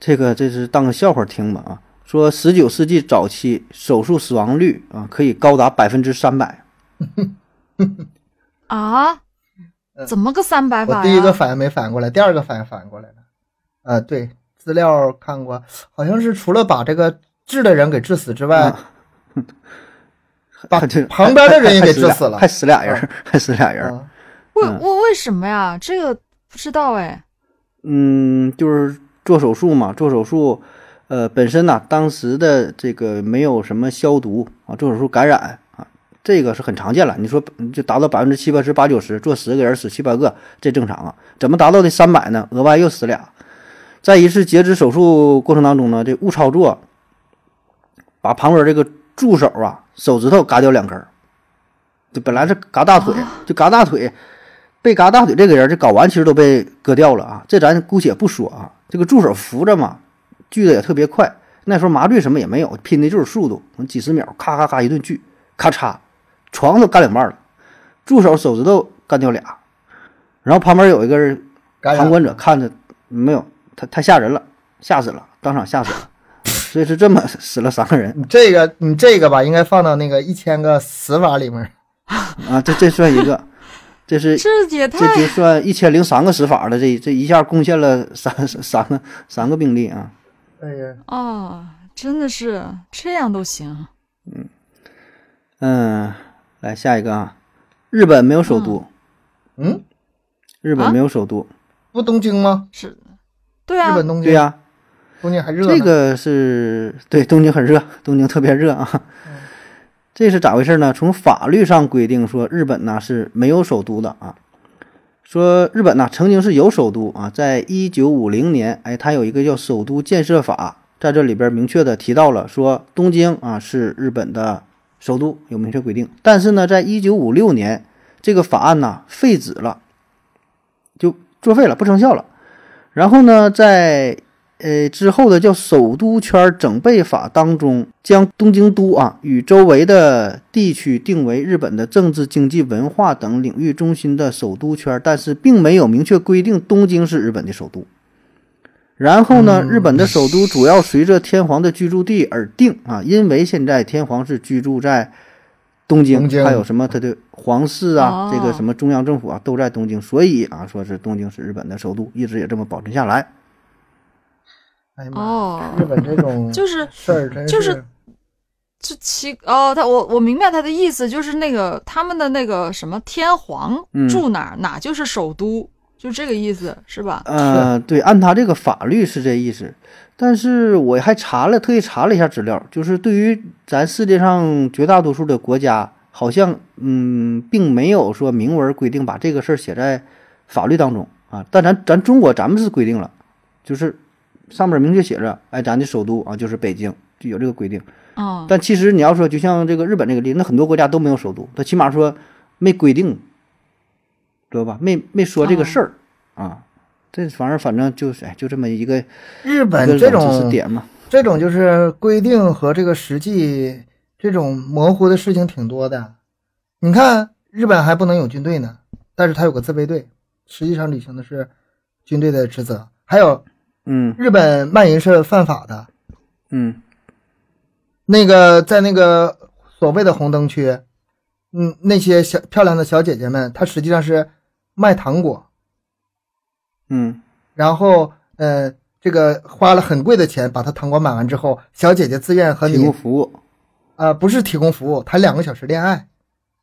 这个这是当个笑话听吧啊。说十九世纪早期手术死亡率啊可以高达百分之三百，啊，怎么个三百法呀？我第一个反应没反应过来，第二个反应反应过来了。呃，对，资料看过，好像是除了把这个治的人给治死之外，啊把 这旁边的人也给治死了 还死俩人儿，还死俩人。啊为嗯为为什么呀？这个不知道哎。嗯，就是做手术嘛，做手术，呃，本身呐、当时的这个没有什么消毒啊，做手术感染啊，这个是很常见了。你说就达到百分之七八十、八九十，做十个人死七八个，这正常啊。怎么达到的三百呢？额外又死俩。在一次截肢手术过程当中呢，这误操作，把旁边这个助手啊手指头嘎掉两根儿，就本来是嘎大腿，就嘎大腿。被嘎大腿这个人，这睾丸其实都被割掉了啊，这咱姑且不说啊。这个助手扶着嘛，锯的也特别快，那时候麻醉什么也没有，拼的就是速度，几十秒，咔咔咔一顿锯，咔嚓，床都干两半了，助手手指头干掉俩，然后旁边有一个人感染旁观者看着没有，太太吓人了，吓死了，当场吓死了，所以是这么死了三个人。你这个你这个吧，应该放到那个一千个死法里面。啊，这这算一个，这是这也这就算一千零三个死法了，这这一下贡献了三三个三个病例啊。哎呀，哦，真的是这样都行。嗯。嗯，来下一个啊，日本没有首都，嗯，日本没有首都，不东京吗？是，对啊日，本东京。对呀、东京还热。这个是对东京很热，东京特别热啊。这是咋回事呢？从法律上规定说，日本呢是没有首都的啊。说日本呢曾经是有首都啊，在一九五零年，哎，它有一个叫《首都建设法》，在这里边明确的提到了说东京啊是日本的首都，有明确规定。但是呢，在一九五六年，这个法案呢废止了，就作废了，不生效了。然后呢，在呃之后的叫《首都圈整备法》当中，将东京都啊与周围的地区定为日本的政治、经济、文化等领域中心的首都圈，但是并没有明确规定东京是日本的首都。然后呢，日本的首都主要随着天皇的居住地而定啊，因为现在天皇是居住在东京，东京。还有什么他的皇室啊，哦。这个什么中央政府啊都在东京，所以啊，说是东京是日本的首都，一直也这么保存下来。哎呀妈呀，哦，日本这种 就是事儿真就是这奇哦，他我我明白他的意思，就是那个他们的那个什么天皇嗯。住哪儿、哪就是首都，就这个意思是吧？呃，对，按他这个法律是这意思，但是我还查了，特意查了一下资料，就是对于咱世界上绝大多数的国家，好像嗯，并没有说明文规定把这个事儿写在法律当中啊。但咱咱中国咱们是规定了，就是上面明确写着，哎，咱的首都啊就是北京，就有这个规定。哦，但其实你要说，就像这个日本这个例，那很多国家都没有首都，他起码说没规定，知道吧？没没说这个事儿、啊。这反正反正就是哎，就这么一个日本这种点嘛。这种就是规定和这个实际这种模糊的事情挺多的。你看，日本还不能有军队呢，但是他有个自卫队，实际上履行的是军队的职责。还有，嗯日本卖淫是犯法的，嗯那个在那个所谓的红灯区，嗯，那些小漂亮的小姐姐们，她实际上是卖糖果，嗯然后呃，这个花了很贵的钱把他糖果买完之后，小姐姐自愿和提供你服务啊、不是提供服务，谈两个小时恋爱。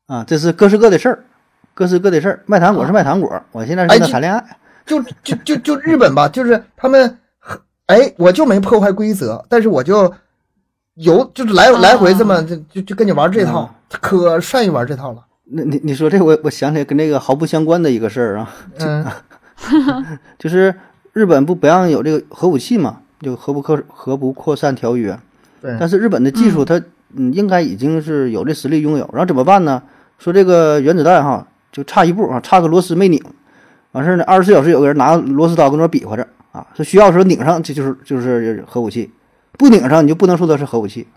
啊，这是各是各的事儿，各是各的事儿。卖糖果是卖糖果，我现在是谈恋爱。就就就就日本吧，就是他们，哎，我就没破坏规则，但是我就有就是来啊来回这么就就就跟你玩这套啊，可善于玩这套了。那你你说这我我想起来跟这个毫不相关的一个事儿啊，嗯，就是日本不不让有这个核武器嘛，就核不扩核不扩散条约。对，但是日本的技术它嗯应该已经是有这实力拥有，然后怎么办呢？说这个原子弹哈就差一步啊，差个螺丝没拧，完事儿呢，二十四小时有个人拿螺丝刀跟那比划着啊，说需要的时候拧上，这就是就是核武器，不拧上你就不能说它是核武器。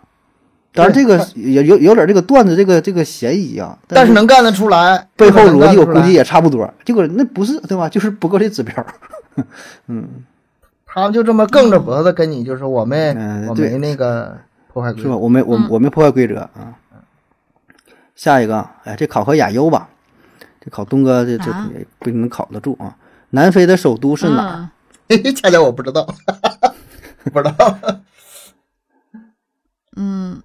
当然这个也有有点这个段子这个这个嫌疑啊，但是能干得出来，背后逻辑我估计也差不多，结果那不是对吧？就是不够这指标。嗯他们就这么梗着脖子跟你，就是我没我没那个破坏规是吧？则。我没我嗯我没破坏规则啊。下一个，哎，这考核亚优吧，这考东哥这这不一定能考得住啊。南非的首都是哪儿？嗯嘿嘿，恰恰我不知道，不知道。嗯，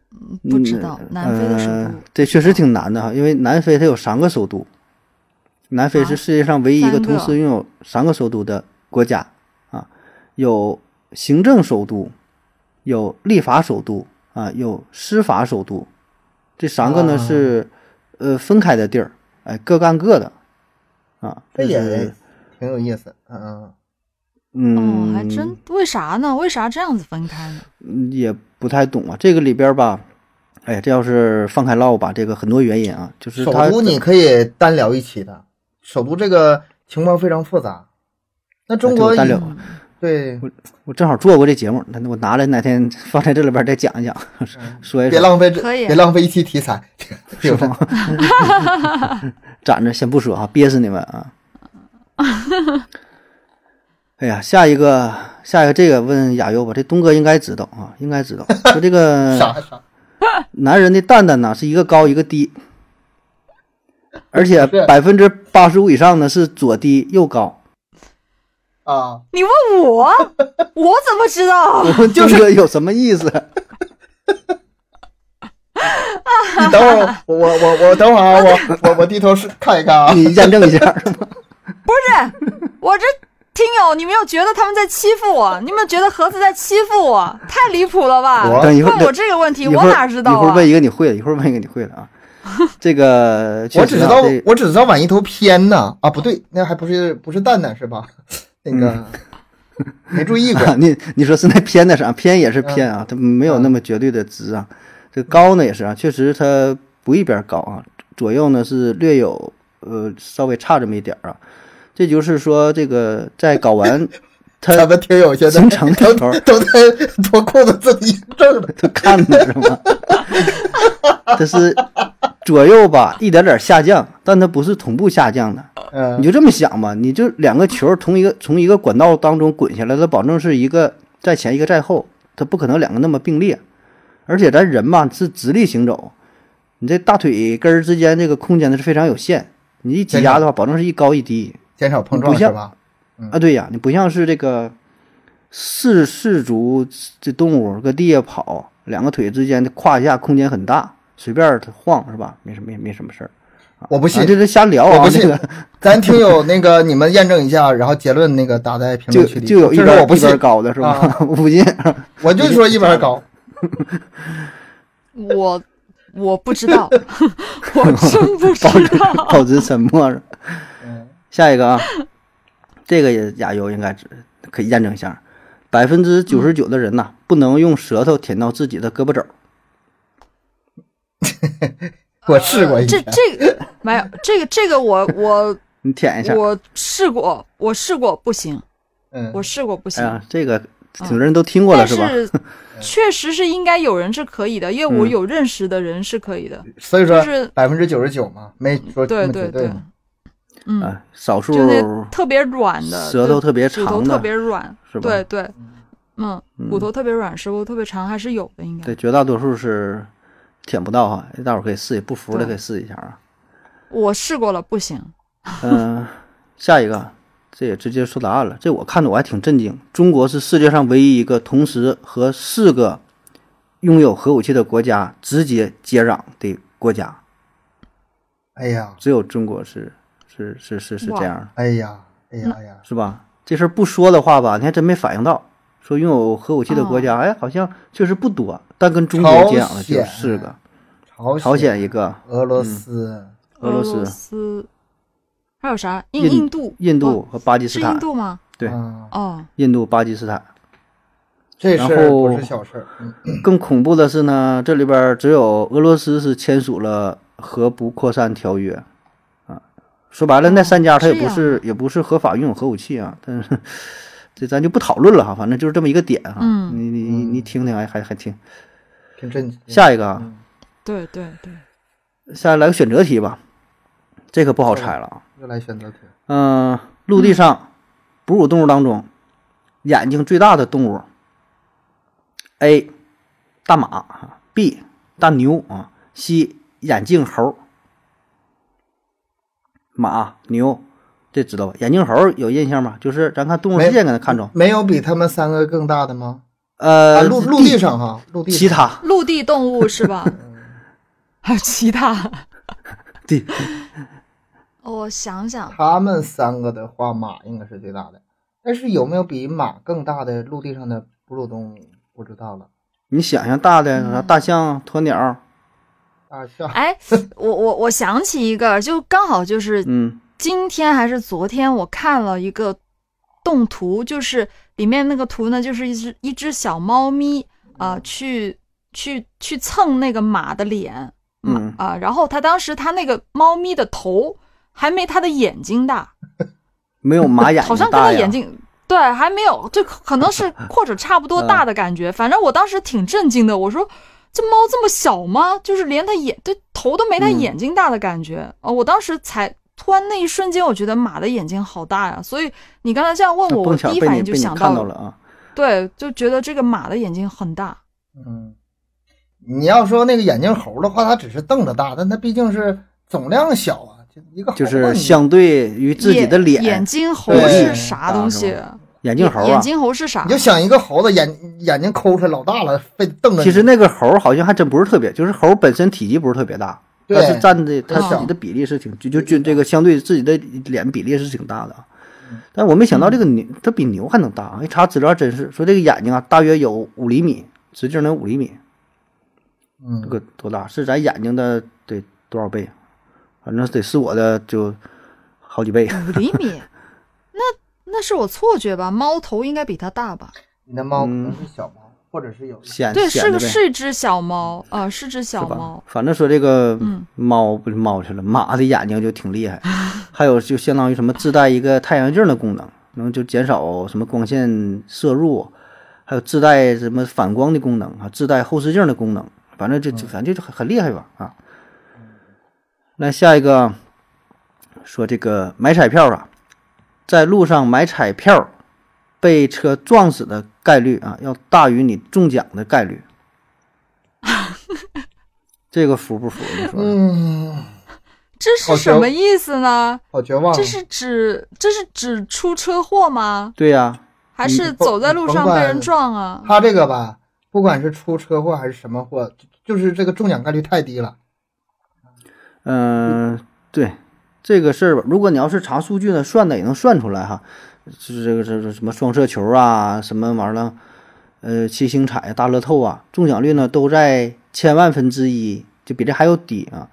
不知道嗯南非的首呃都。这确实挺难的哈，因为南非它有三个首都，南非是啊世界上唯一一个同时拥有三个首都的国家啊，有行政首都，有立法首都啊，有司法首都，这三个呢啊是呃分开的地儿，哎，各干各的啊，这也是挺有意思，嗯，嗯，哦，还真为啥呢？为啥这样子分开呢？嗯也不太懂啊。这个里边吧，哎呀，这要是放开唠吧，这个很多原因啊，就是首它都你可以单聊一期的，首都这个情况非常复杂。那中国单聊嗯对，我正好做过这节目，那我拿来哪天 放在这里边再讲一讲，说一说，别浪费这，可以别浪费一期题材，对不对？攒着先不说哈，憋死你们啊！哎呀，下一个，下一个，这个问亚优吧，这东哥应该知道啊，应该知道。说这个啥啥？男人的蛋蛋呢是一个高一个低，而且百分之八十五以上呢是左低右高。啊，你问我，我怎么知道？我问东哥有什么意思？你等会儿，我我我我等会儿啊，我我我低头是看一看啊。你验证一下。不是，我这听友，你没有觉得他们在欺负我？你有没有觉得盒子在欺负我？太离谱了吧！我等一会儿问我这个问题，我哪知道啊一会儿问？一个你会的，一会儿问一个你会的啊。这个确我只知道我只知道往一头偏呢啊，不对，那还不是不是蛋蛋是吧？那个、嗯 没注意过，你你说是那偏的是啊，偏也是嗯偏啊，它没有那么绝对的值啊。这高呢也是啊，确实它不一边高啊，左右呢是略有呃稍微差这么一点儿啊。这就是说，这个在睾丸它咱们听友现在形成的都时候都在脱裤子自己证了。都看的是吗？它是左右吧一点点下降，但它不是同步下降的。嗯你就这么想吧，你就两个球从一个从一个管道当中滚下来，它保证是一个在前一个在后，它不可能两个那么并列。而且咱人嘛是直立行走，你这大腿根儿之间这个空间呢是非常有限，你一挤压的话，保证是一高一低减少碰撞不像是吧？啊。对呀，你不像是这个四四足这动物搁地下跑，两个腿之间的胯下空间很大，随便它晃是吧？没什么没什么事儿。我不信啊，这是瞎聊啊，我不信这个 咱听友那个你们验证一下，然后结论那个打在评就论区里。就有一边我不信边一边，高的是吧？啊 我不信。我就说一边高。我我不知道，我真不知道。保持沉默下一个啊，这个也亚优应该知可以验证一下，百分之九十九的人呐、不能用舌头舔到自己的胳膊肘儿。我试过一这天，这个没有，这个这个我我 你舔一下，我试过，我试过不行，嗯，我试过不行。哎，这个挺多人都听过了是吧？确实是应该有人是可以的，因为我嗯有认识的人是可以的。所以说就是百分之九十九嘛，没说对对对嗯，啊，少数就那特别软的，舌头特别骨头长的特别软，是吧？对对，嗯，骨头特别软，舌头特别长，还是有的，应该对，。绝大多数是舔不到哈，大伙儿可以试，不服的可以试一下啊。我试过了，不行。嗯、下一个，这也直接说答案了。这我看的我还挺震惊。中国是世界上唯一一个同时和四个拥有核武器的国家直接接壤的国家，哎呀，只有中国是是是是是这样的，哎呀，哎呀哎呀，是吧？这事儿不说的话吧，你还真没反应到。说拥有核武器的国家，哎，好像确实不多，但跟中国接壤的就有四个，朝朝鲜一个，俄罗斯，俄罗斯、斯，还有啥？印度，印度哦和巴基斯是印，度吗？对啊，哦，印度、巴基斯坦。这然事儿不后是小事儿。嗯 更恐怖的是呢，这里边儿只有俄罗斯是签署了核不扩散条约，啊，说白了，那三家他也不是也不是合法拥有核武器啊，但是这咱就不讨论了哈，反正就是这么一个点哈，嗯。你你你你听听，还还还听。挺震惊。下一个啊，对对对，下来来个选择题吧，这个不好猜了啊，又来选择题，嗯、陆地上哺乳动物当中，眼睛最大的动物，A 大马啊，B 大牛啊，C 眼镜猴。马牛，这知道吧？眼镜猴有印象吗？就是咱看《动物世界》给它看着，没有比他们三个更大的吗？呃，啊，陆陆地上哈，陆地其他陆地动物是吧？还有其他？对，我想想，他们三个的话，马应该是最大的，但是有没有比马更大的陆地上的哺乳动物？不知道了。你想想大的啥嗯大象、鸵鸟，哎，我我我想起一个，就刚好就是嗯今天还是昨天，我看了一个动图，就是里面那个图呢，就是一只一只小猫咪啊、去去去蹭那个马的脸，马嗯啊、然后它当时它那个猫咪的头还没它的眼睛大，没有马眼 好像跟它睛大呀。眼睛对还没有，就可可能是 或者差不多大的感觉。反正我当时挺震惊的，我说这猫这么小吗？就是连它眼这头都没它嗯眼睛大的感觉。哦，我当时才突然那一瞬间，我觉得马的眼睛好大呀。所以你刚才这样问我，我第一反应就想到到了啊。对，就觉得这个马的眼睛很大。嗯，你要说那个眼镜猴的话，它只是瞪着大，但它毕竟是总量小啊，就一个就是相对于自己的脸，眼眼睛猴是啥东西？眼镜猴啊眼。镜猴是啥你？就想一个猴子眼眼睛抠出来老大了，非瞪着你。其实那个猴好像还真不是特别，就是猴本身体积不是特别大，但是占的它小自己的比例是挺就就就这个相对自己的脸比例是挺大的啊。但我没想到这个牛，它比牛还能大啊！一查资料真是说这个眼睛啊，大约有五厘米，直径能五厘米，嗯这嗯，个多大？是咱眼睛的得多少倍？反正得是我的就好几倍。五厘米，那那是我错觉吧？猫头应该比它大吧？你的猫可能嗯是小猫，或者是有显对，是个是一只小猫，啊，是只小猫。？反正说这个嗯猫不是猫去了，马的眼睛就挺厉害，还有就相当于什么自带一个太阳镜的功能，能就减少什么光线摄入，还有自带什么反光的功能啊，自带后视镜的功能，反正就就反正就很很厉害吧啊。那下一个说这个买彩票啊，在路上买彩票被车撞死的概率啊，要大于你中奖的概率。这个服不服？你说说？嗯，这是什么意思呢？好绝望啊。这是指这是指出车祸吗？对呀、还是走在路上被人撞啊？他这个吧，不管是出车祸还是什么祸，就就是这个中奖概率太低了。嗯、对这个事儿吧，如果你要是查数据呢，算的也能算出来哈，就是这个这个什么双色球啊，什么玩意儿了，呃，七星彩、大乐透啊，中奖率呢都在千万分之一，就比这还要低啊。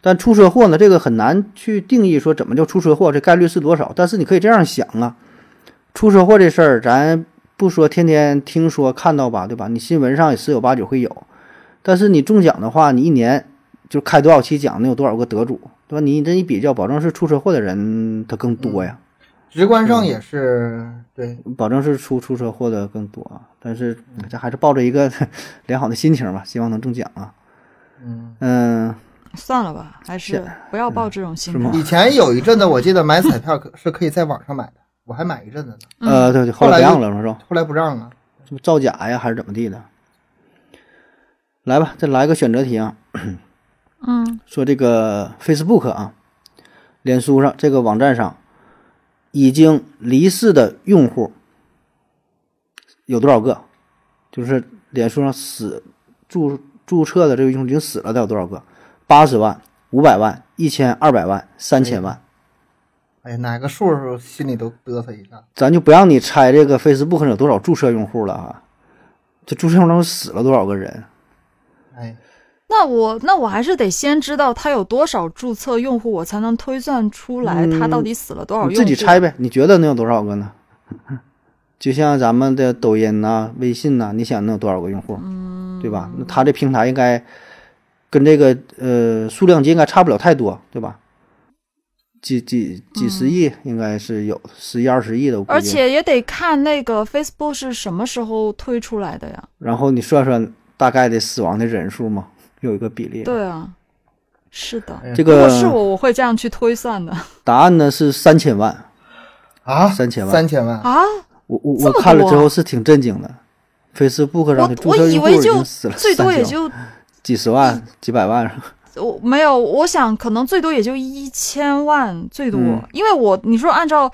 但出车祸呢，这个很难去定义说怎么叫出车祸，这概率是多少。但是你可以这样想啊，出车祸这事儿，咱不说天天听说看到吧，对吧？你新闻上也十有八九会有。但是你中奖的话，你一年就开多少期奖，能有多少个得主，对吧？你这一比较，保证是出车祸的人他更多呀，直观上也是对，保证是出出车祸的更多啊。但是这还是抱着一个 良好的心情吧，希望能中奖啊。嗯。嗯，算了吧，还是不要抱这种心是吗态。以前有一阵子，我记得买彩票可是可以在网上买的，我还买一阵子呢。呃，对对，后来不让了是吧？后来不让了。这不造假呀，还是怎么地的？来吧，再来个选择题啊。嗯，说这个 Facebook 啊，脸书上这个网站上已经离世的用户有多少个？就是脸书上死注注册的这个用户已经死了的有多少个？八十万、五百万、一千二百万、三千万。哎呀，哪个数数心里都嘚瑟一下。咱就不让你猜这个 Facebook 有多少注册用户了啊！这注册用户死了多少个人？哎，那我那我还是得先知道他有多少注册用户，我才能推算出来他到底死了多少用户。你自己猜呗，你觉得能有多少个呢？就像咱们的抖音呐、微信呐、你想能有多少个用户？嗯，对吧？那他这平台应该跟这个呃数量级应该差不了太多，对吧？几几几十亿应该是有，十亿二十亿的，而且也得看那个 Facebook 是什么时候推出来的呀？然后你算算大概的死亡的人数嘛，有一个比例。对啊，是的。哎这如果个是我，我会这样去推算的答案呢是三千万，啊，三千万三千万，啊！我我这么我看了多之后是挺震惊的。Facebook 上的注我册用户已以为就经死了最多也就几十万、几百万。我没有，我想可能最多也就一千万，最多，嗯因为我你说按照，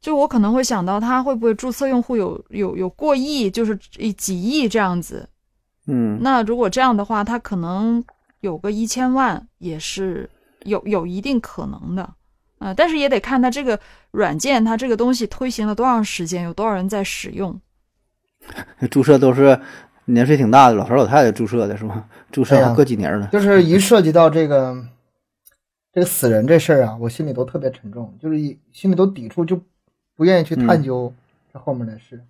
就我可能会想到他会不会注册用户有有有过亿，就是一几亿这样子。嗯，那如果这样的话，他可能有个一千万也是有有一定可能的，呃，但是也得看他这个软件，它这个东西推行了多长时间，有多少人在使用。注册都是年岁挺大的老头老太太注册的是吧？注册对呀还过几年呢。就是一涉及到这个 这个死人这事儿啊，我心里都特别沉重，就是一心里都抵触，就不愿意去探究这后面的事。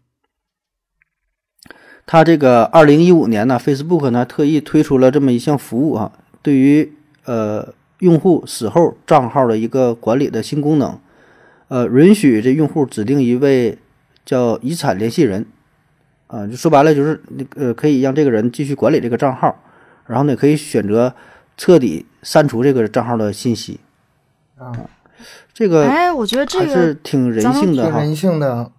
他这个二零一五年呢，Facebook 呢特意推出了这么一项服务啊，对于呃用户死后账号的一个管理的新功能，呃，允许这用户指定一位叫遗产联系人，啊，就说白了就是那个呃可以让这个人继续管理这个账号，然后呢可以选择彻底删除这个账号的信息，啊，这个哎，我觉得这还个是挺人性的哈。挺人性的。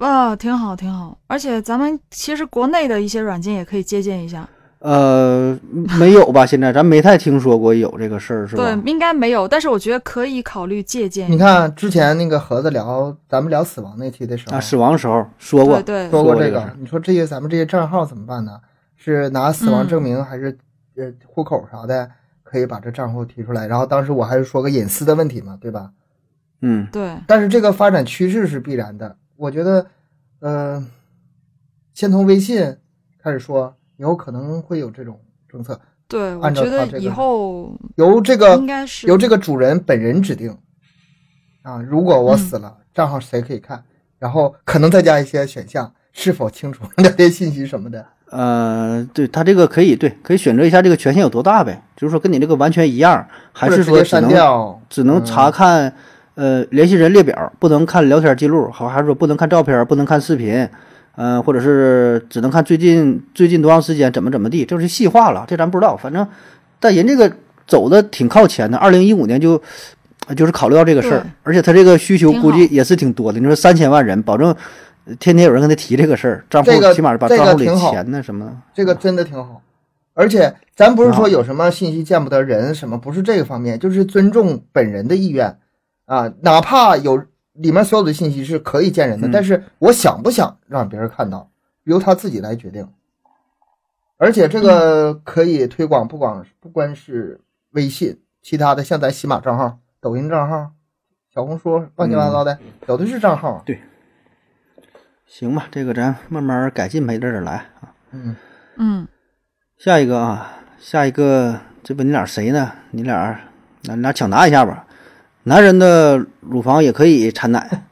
啊，挺好，挺好。而且咱们其实国内的一些软件也可以借鉴一下。呃，没有吧？现在咱没太听说过有这个事儿，是吧？对，应该没有，但是我觉得可以考虑借鉴。你，看之前那个盒子聊咱们聊死亡那期的时候，啊，死亡时候说过对，对，说过这个。你说这些咱们这些账号怎么办呢？是拿死亡证明还是呃户口啥的，可以把这账户提出来？然后当时我还是说个隐私的问题嘛，对吧？嗯对，但是这个发展趋势是必然的。我觉得，呃，先从微信开始说，以后可能会有这种政策，对，我按照觉得以它这个后由这个应该是由这个主人本人指定啊。如果我死了，账号谁可以看？然后可能再加一些选项，是否清楚 聊天信息什么的。呃，对他这个可以对，可以选择一下这个权限有多大呗，就是说跟你这个完全一样，还是说只能掉？只能查看呃联系人列表，不能看聊天记录，好还是说不能看照片，不能看视频，呃，或者是只能看最近最近多长时间怎么怎么地，这是细化了，这咱不知道。反正但人这个走的挺靠前的，二零一五年就就是考虑到这个事儿，而且他这个需求估计也是挺多的。你说三千万人，保证呃天天有人跟他提这个事儿，账户这个起码把账户里钱呢什么的。这个真的挺好。而且咱不是说有什么信息见不得人什么，不是这个方面，就是尊重本人的意愿啊，哪怕有里面所有的信息是可以见人的，嗯但是我想不想让别人看到，由他自己来决定。而且这个可以推广，不光不光是微信，其他的像咱喜马账号、抖音账号、小红书乱七八糟的，有的是账号。对行吧，这个咱慢慢改进呗，一点点来啊。嗯，嗯，下一个啊，下一个，这不你俩谁呢？你俩，咱俩抢答一下吧。男人的乳房也可以产奶，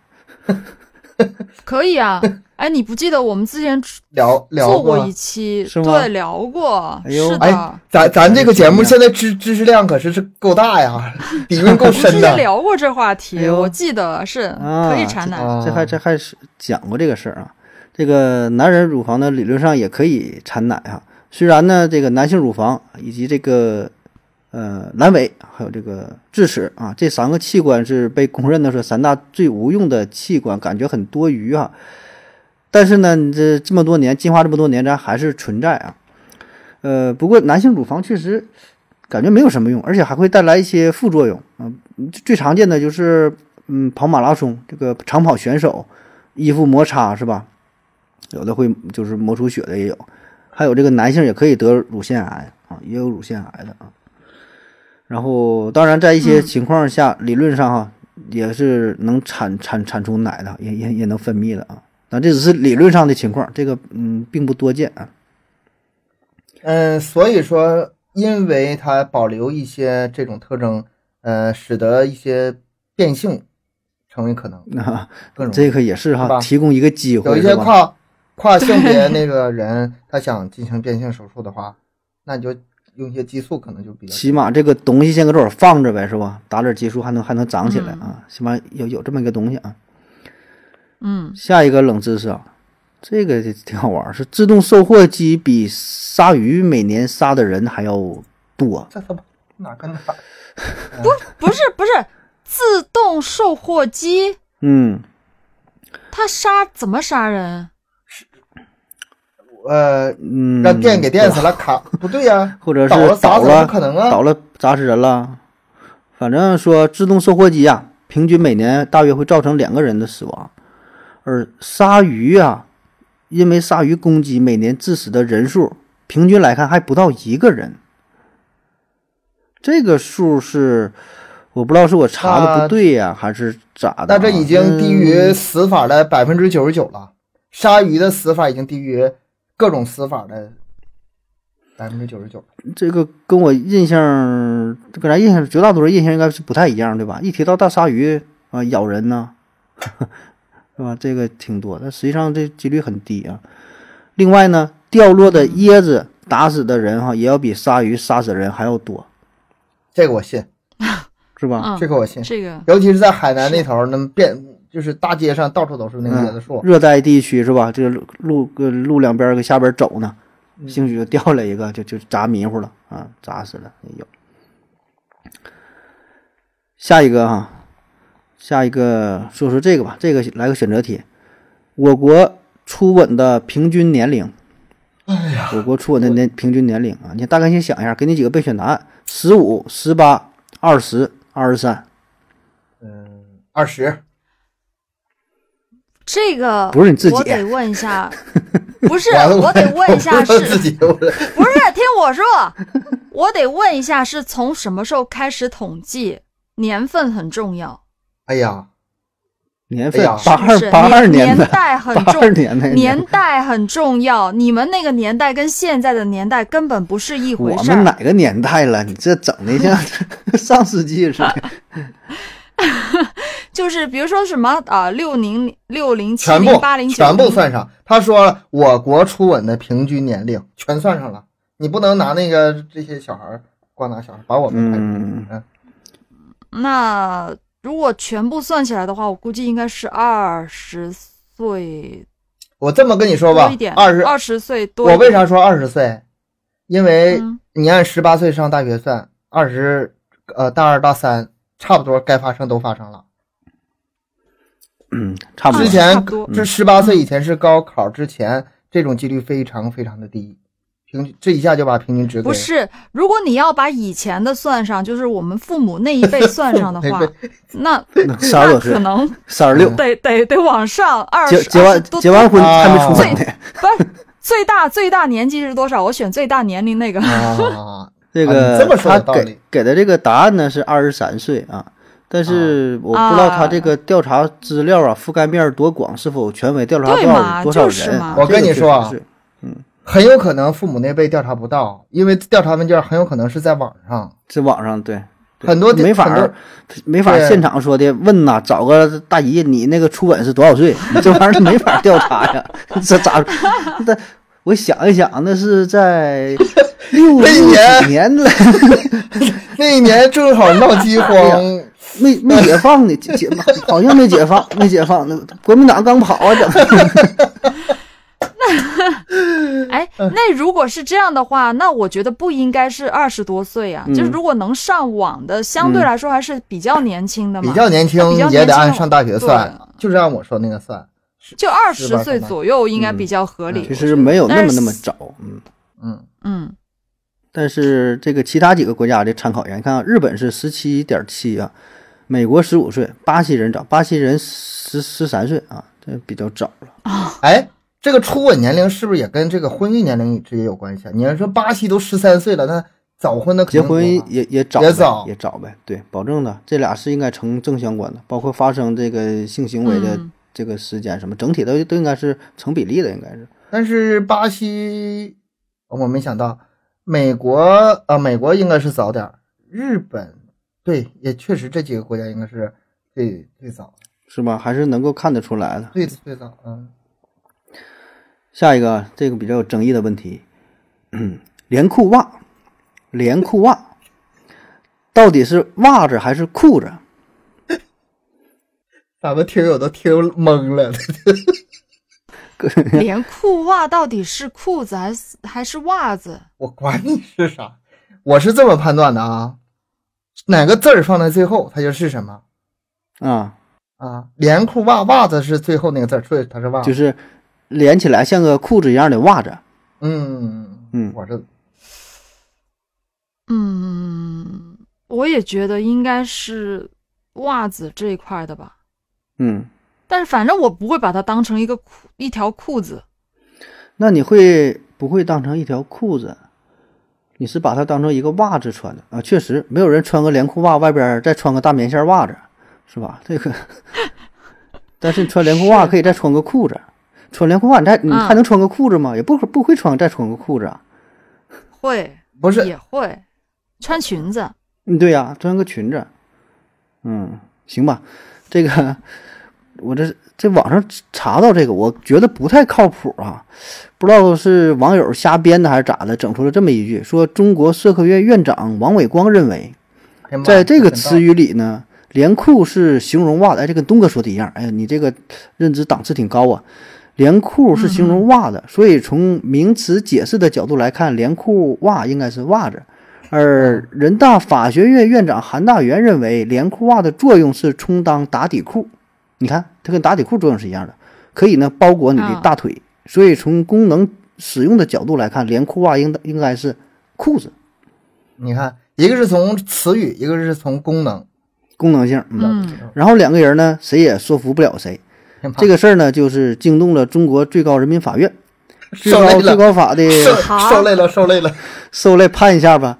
可以啊。哎，你不记得我们之前聊聊过做过一期，是吗对，聊过，哎呦是哎的，咱咱这个节目哎现在知知识量可是是够大呀，底蕴够我们之前深的。聊过这话题，哎我记得是啊可以产奶。啊这还这还是讲过这个事儿啊。这个男人乳房呢，理论上也可以产奶啊。虽然呢，这个男性乳房以及这个呃阑尾还有这个智齿啊，这三个器官是被公认的说三大最无用的器官，感觉很多余啊。但是呢，这这么多年进化这么多年，咱还是存在啊。呃，不过男性乳房确实感觉没有什么用，而且还会带来一些副作用啊。最常见的就是嗯，跑马拉松这个长跑选手衣服摩擦是吧？有的会就是磨出血的也有，还有这个男性也可以得乳腺癌啊，也有乳腺癌的啊。然后，当然在一些嗯情况下，理论上哈也是能产产产出奶的，也也也能分泌的啊。但这只是理论上的情况，这个嗯并不多见啊。嗯，所以说，因为它保留一些这种特征，呃，使得一些变性成为可能啊，更容易。这个也是哈，提供一个机会，有一些跨跨性别那个人，他想进行变性手术的话，那你就用一些激素，可能就比较起码这个东西先搁这儿放着呗，是吧？打点激素还能还能长起来嗯啊，起码有有这么一个东西啊。嗯，下一个冷知识啊，这个挺好玩儿，是自动售货机比鲨鱼每年杀的人还要多。这他妈哪跟哪？不是不是，自动售货机嗯，它杀怎么杀人？呃，嗯，让电给电死了，卡不对呀、或者是倒了可能啊倒了砸死人了。反正说自动售货机啊，平均每年大约会造成两个人的死亡，而鲨鱼啊，因为鲨鱼攻击每年致死的人数，平均来看还不到一个人。这个数是我不知道是我查的不对呀、还是咋的啊、那这已经低于嗯死法的百分之九十九了。鲨鱼的死法已经低于各种死法的百分之九十九。这个跟我印象，跟咱印象绝大多数印象应该是不太一样，对吧？一提到大鲨鱼啊，咬人呢，是吧？这个挺多，但实际上这几率很低啊。另外呢，掉落的椰子打死的人哈，也要比鲨鱼杀死人还要多，这个我信，是吧？嗯，这个我信。这个尤其是在海南那头儿，那么遍就是大街上到处都是那个椰子树。热带地区是吧？这个路路呃路两边儿搁下边走呢，嗯。兴许就掉了一个，就就砸迷糊了啊，砸死了也有。下一个哈，下一个说说这个吧，这个来个选择题，我国初吻的平均年龄，哎呀，我国初吻的年平均年龄啊，你大概先想一下，给你几个备选答案：十五、十八、二十、二十三，嗯，二十，这个不是你自己我得问一下，不是我得问一下是是自己，我 不是，听我说，我得问一下，是从什么时候开始统计？年份很重要。哎呀，年份八二八二年的，代很重二年年代很重要，你们那个年代跟现在的年代根本不是一回事我。们哪个年代了？你这整的像 上世纪似的。就是比如说什么啊，六零六零七全部零八零全部算上。他说我国初吻的平均年龄全算上了，你不能拿那个这些小孩儿光拿小孩儿把我们排除嗯，那如果全部算起来的话，我估计应该是二十岁我这么跟你说吧二十，二十岁多。我为啥说二十岁？因为嗯你按十八岁上大学算，二十呃大二大三差不多该发生都发生了。嗯，差不多之。前差不多这十八岁以前是高考之前，这种几率非常非常的低，平均这一下就把平均值给不是，如果你要把以前的算上，就是我们父母那一辈算上的 话，那那可，能三十六，得得得往上二十结结完结完婚还没出最门呢。不是最大最大年纪是多少？我选最大年龄那个。啊，这啊个你这么说他给给的这个答案呢是二十三岁啊，但是我不知道他这个调查资料啊覆盖面多广，是否权威，调查多少多少人就是？我跟你说啊很有可能父母那辈调查不到，因为调查问卷很有可能是在网上，在网上对对很多没法没法对现场说的问呐，找个大姨，你那个初吻是多少岁？你 这玩意儿没法调查呀，这咋？那我想一想，那是在六 那一年几年了，那一年正好闹饥荒，没没解放呢，解解好像没解放，没解放，那国民党刚跑啊，怎么？哎，那如果是这样的话，那我觉得不应该是二十多岁啊。嗯就是如果能上网的，相对来说还是比较年轻的嘛。比较年轻比较也得年轻按上大学算对，就是按我说那个算。就二十岁左右应该比较合理。其实没有那么那么早，嗯。嗯，嗯，但是这个其他几个国家的参考源，你看啊，日本是十七点七啊，美国十五岁，巴西人早，巴西人十十三岁啊，这比较早了啊。哎，这个初吻年龄是不是也跟这个婚育年龄直接有关系啊？你要说巴西都十三岁了，那早婚的肯结婚啊也也早也早也早呗，对，保证的，这俩是应该成正相关的，包括发生这个性行为的嗯这个时间什么，整体都都应该是成比例的，应该是。但是巴西，我没想到，美国呃，美国应该是早点儿，日本对，也确实这几个国家应该是最最早的，是吧？还是能够看得出来的。最最早，嗯，下一个，这个比较有争议的问题，嗯，连裤袜，连裤袜，到底是袜子还是裤子？咱们听友都听懵了，连裤袜到底是裤子还是还是袜子？我管你是啥，我是这么判断的啊，哪个字儿放在最后，它就是什么啊，啊？连裤袜袜子是最后那个字儿，所以它是袜子。就是连起来像个裤子一样的袜子。嗯嗯我这嗯，我也觉得应该是袜子这一块的吧。嗯，但是反正我不会把它当成一个裤一条裤子。那你会不会当成一条裤子？你是把它当成一个袜子穿的啊？确实，没有人穿个连裤袜外边再穿个大棉线袜子，是吧？这个，但是你穿连裤袜可以再穿个裤子，穿连裤袜你再你嗯还能穿个裤子吗？也不不会穿再穿个裤子啊。会不是也会穿裙子。嗯，对呀、穿个裙子。嗯，行吧，这个我这这网上查到这个，我觉得不太靠谱啊，不知道是网友瞎编的还是咋的，整出了这么一句，说中国社科院院长王伟光认为，在这个词语里呢，连裤是形容袜子，哎，这跟东哥说的一样，哎呀，你这个认知档次挺高啊。连裤是形容袜子，所以从名词解释的角度来看，连裤袜应该是袜子。而人大法学院院长韩大元认为，连裤袜的作用是充当打底裤。你看，它跟打底裤作用是一样的，可以呢包裹你的啊大腿。所以从功能使用的角度来看，连裤袜应应该是裤子，你看，一个是从词语，一个是从功能。功能性。嗯嗯然后两个人呢，谁也说服不了谁。这个事儿呢，就是惊动了中国最高人民法院，最高最受累了，高法的受累了，受累了。受累判一下吧。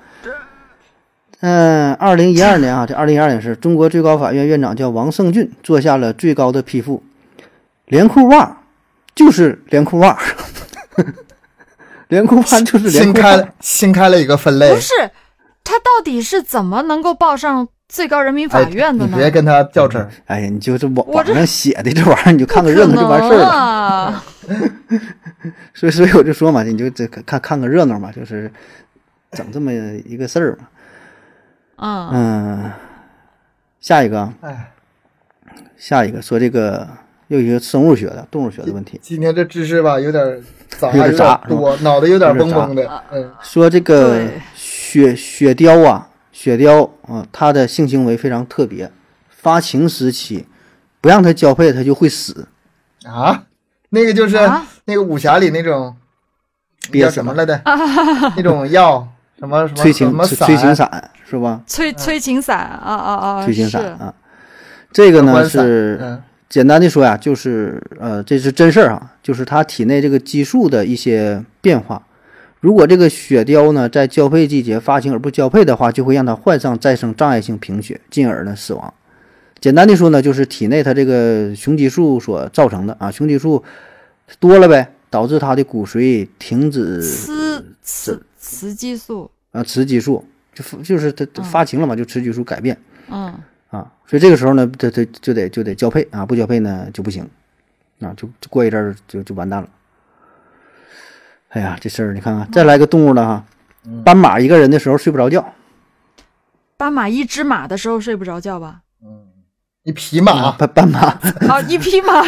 嗯，二零一二年啊，这二零一二年是中国最高法院院长叫王胜俊做下了最高的批复，连裤袜就是连裤袜，连裤袜就是连裤袜。新开了新开了一个分类不，是，他到底是怎么能够报上最高人民法哎院的呢？你别跟他较真儿。哎呀，你就这网我这网上写的这玩意儿，你就看个热闹就完事儿了。啊！所以，所以我就说嘛，你就这看看个热闹嘛，就是整这么一个事儿嘛。嗯。嗯，下一个。啊，哎，下一个说这个又一个生物学的、动物学的问题，今天这知识吧有点杂，有点杂多，脑袋有点嗡嗡的。嗯，说这个雪雪貂啊，雪貂啊，它的性行为非常特别，发情时期不让它交配，它就会死。啊，那个就是啊？那个武侠里那种憋什么来的？那种药什么什么催情什么催催情散，是吧？催催情散啊啊啊！催情散啊，这个呢是嗯简单的说呀，就是呃，这是真事儿啊，就是它体内这个激素的一些变化。如果这个雪貂呢在交配季节发情而不交配的话，就会让它患上再生障碍性贫血，进而呢死亡。简单的说呢，就是体内它这个雄激素所造成的啊，雄激素多了呗，导致它的骨髓停止雌雌雌激素，啊雌激素，就就是它它发情了嘛，就雌激素改变。嗯。啊，所以这个时候呢，它它就得就得交配啊，不交配呢就不行，啊，就就过一阵儿就就完蛋了。哎呀，这事儿你看看，再来个动物了哈，斑马一个人的时候睡不着觉，斑马一只马的时候睡不着觉吧？嗯一匹马，斑斑马，啊，一匹马，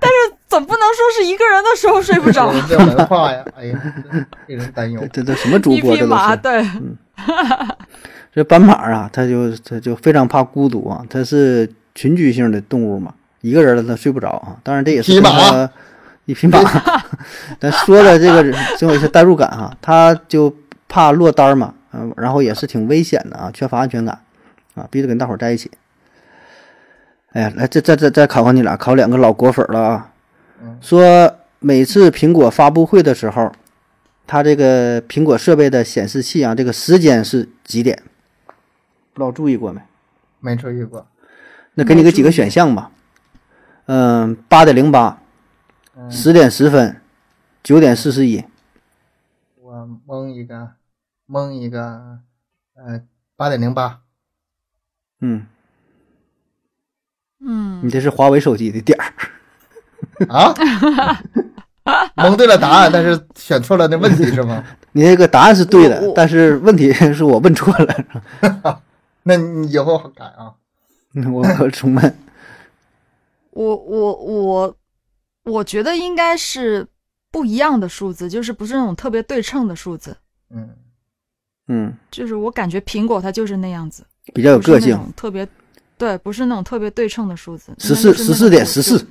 但是总不能说是一个人的时候睡不着。这文化呀，哎呀，令人担忧。这这什么主播这都，是。对，这斑马啊，它就它就非常怕孤独啊，它是群居性的动物嘛，一个人了它睡不着啊。当然这也是匹马一匹马，但说的这个总有一些代入感哈、它就怕落单嘛，嗯、然后也是挺危险的啊，缺乏安全感啊，必须得跟大伙儿在一起。哎呀，来，再再再再考考你俩，考两个老果粉了啊。说每次苹果发布会的时候，它这个苹果设备的显示器啊，这个时间是几点？不知道注意过没？没注意过，那给你个几个选项吧。嗯，八点零八，十点十分，九点四十一。我蒙一个，蒙一个，呃，八点零八，嗯，嗯，你这是华为手机的点儿。啊，蒙对了答案，但是选错了那问题是吗？你那个答案是对的但是问题是我问错了。那你以后改啊。嗯 我重问。我我我我觉得应该是不一样的数字，就是不是那种特别对称的数字。嗯，嗯，就是我感觉苹果它就是那样子，比较有个性。特别对，不是那种特别对称的数字。十四十四点十四，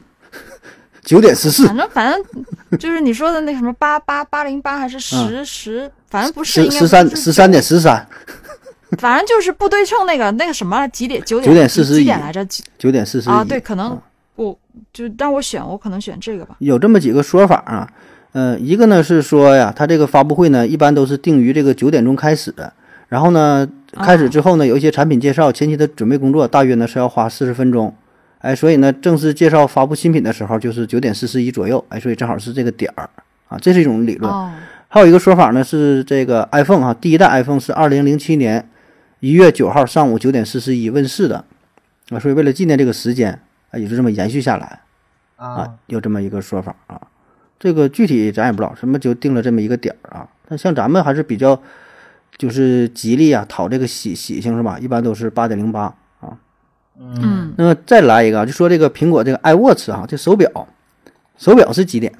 九点十四。反，正反正就是你说的那什么八八八零八还是十十，反正不是十十三十三点十三，反正就是不对称那个那个什么几点 九9点几41几点来着？几？九点四十啊，对，可能我就让我选，我可能选这个吧。有这么几个说法啊，呃，一个呢是说呀，它这个发布会呢一般都是定于这个九点钟开始，然后呢开始之后呢有一些产品介绍，前期的准备工作大约呢是要花四十分钟，哎，所以呢正式介绍发布新品的时候就是九点四十一左右，哎，所以正好是这个点儿啊，这是一种理论。哦，还有一个说法呢是这个 iPhone 哈，第一代 iPhone 是二零零七年一月九号上午九点四十一问世的，啊，所以为了纪念这个时间啊，也就这么延续下来。啊啊，，有这么一个说法啊。这个具体咱也不知道，什么就定了这么一个点儿啊。但像咱们还是比较就是吉利啊，讨这个喜喜庆是吧？一般都是八点零八啊。嗯，那么再来一个啊，就说这个苹果这个 iWatch 啊，这手表，手表是几点？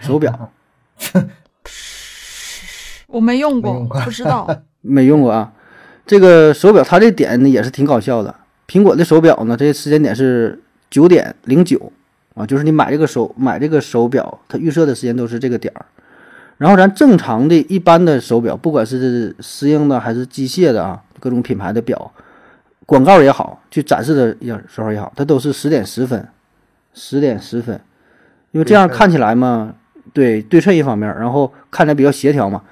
手表 我没用过，没用过不知道。没用过啊。这个手表它这点呢也是挺搞笑的。苹果的手表呢，这时间点是九点零九啊，就是你买这个手买这个手表，它预设的时间都是这个点儿。然后咱正常的一般的手表，不管是石英的还是机械的啊，各种品牌的表，广告也好，去展示的也时候也好，它都是十点十分，十点十分，因为这样看起来嘛，对对称一方面，然后看起来比较协调嘛。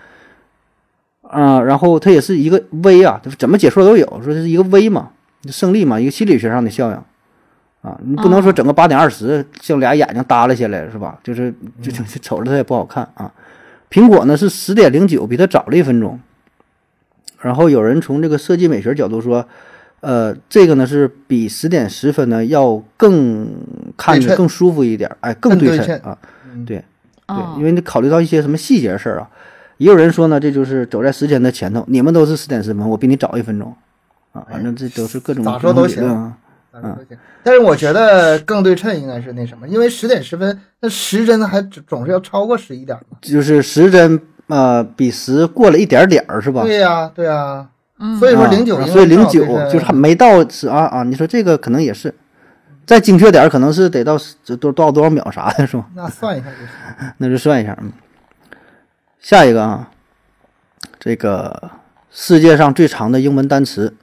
啊、然后它也是一个 V 啊，怎么解说都有，说这是一个 V 嘛，胜利嘛，一个心理学上的效应啊，你不能说整个八点二十像俩眼睛耷拉下来是吧？就是就就就瞅着它也不好看啊。苹果呢是十点零九，比它早了一分钟。然后有人从这个设计美学角度说，呃，这个呢是比十点十分呢要更看着更舒服一点，哎，更更对称对称啊。嗯对对嗯，因为你考虑到一些什么细节事儿啊。也有人说呢，这就是走在时间的前头，你们都是十点十分，我比你早一分钟啊。反正这都是各种咋说都行啊。咋说都行但是我觉得更对称应该是那什么，因为十点十分，那时针还总总是要超过十一点嘛。就是时针呃比十过了一点点儿是吧？对呀、对呀、嗯所以说啊零九所以零九就是还没到十啊啊！你说这个可能也是，再精确点可能是得到十多多少多少秒啥的是吧？那算一下就行。那就算一下。嗯，下一个啊，这个世界上最长的英文单词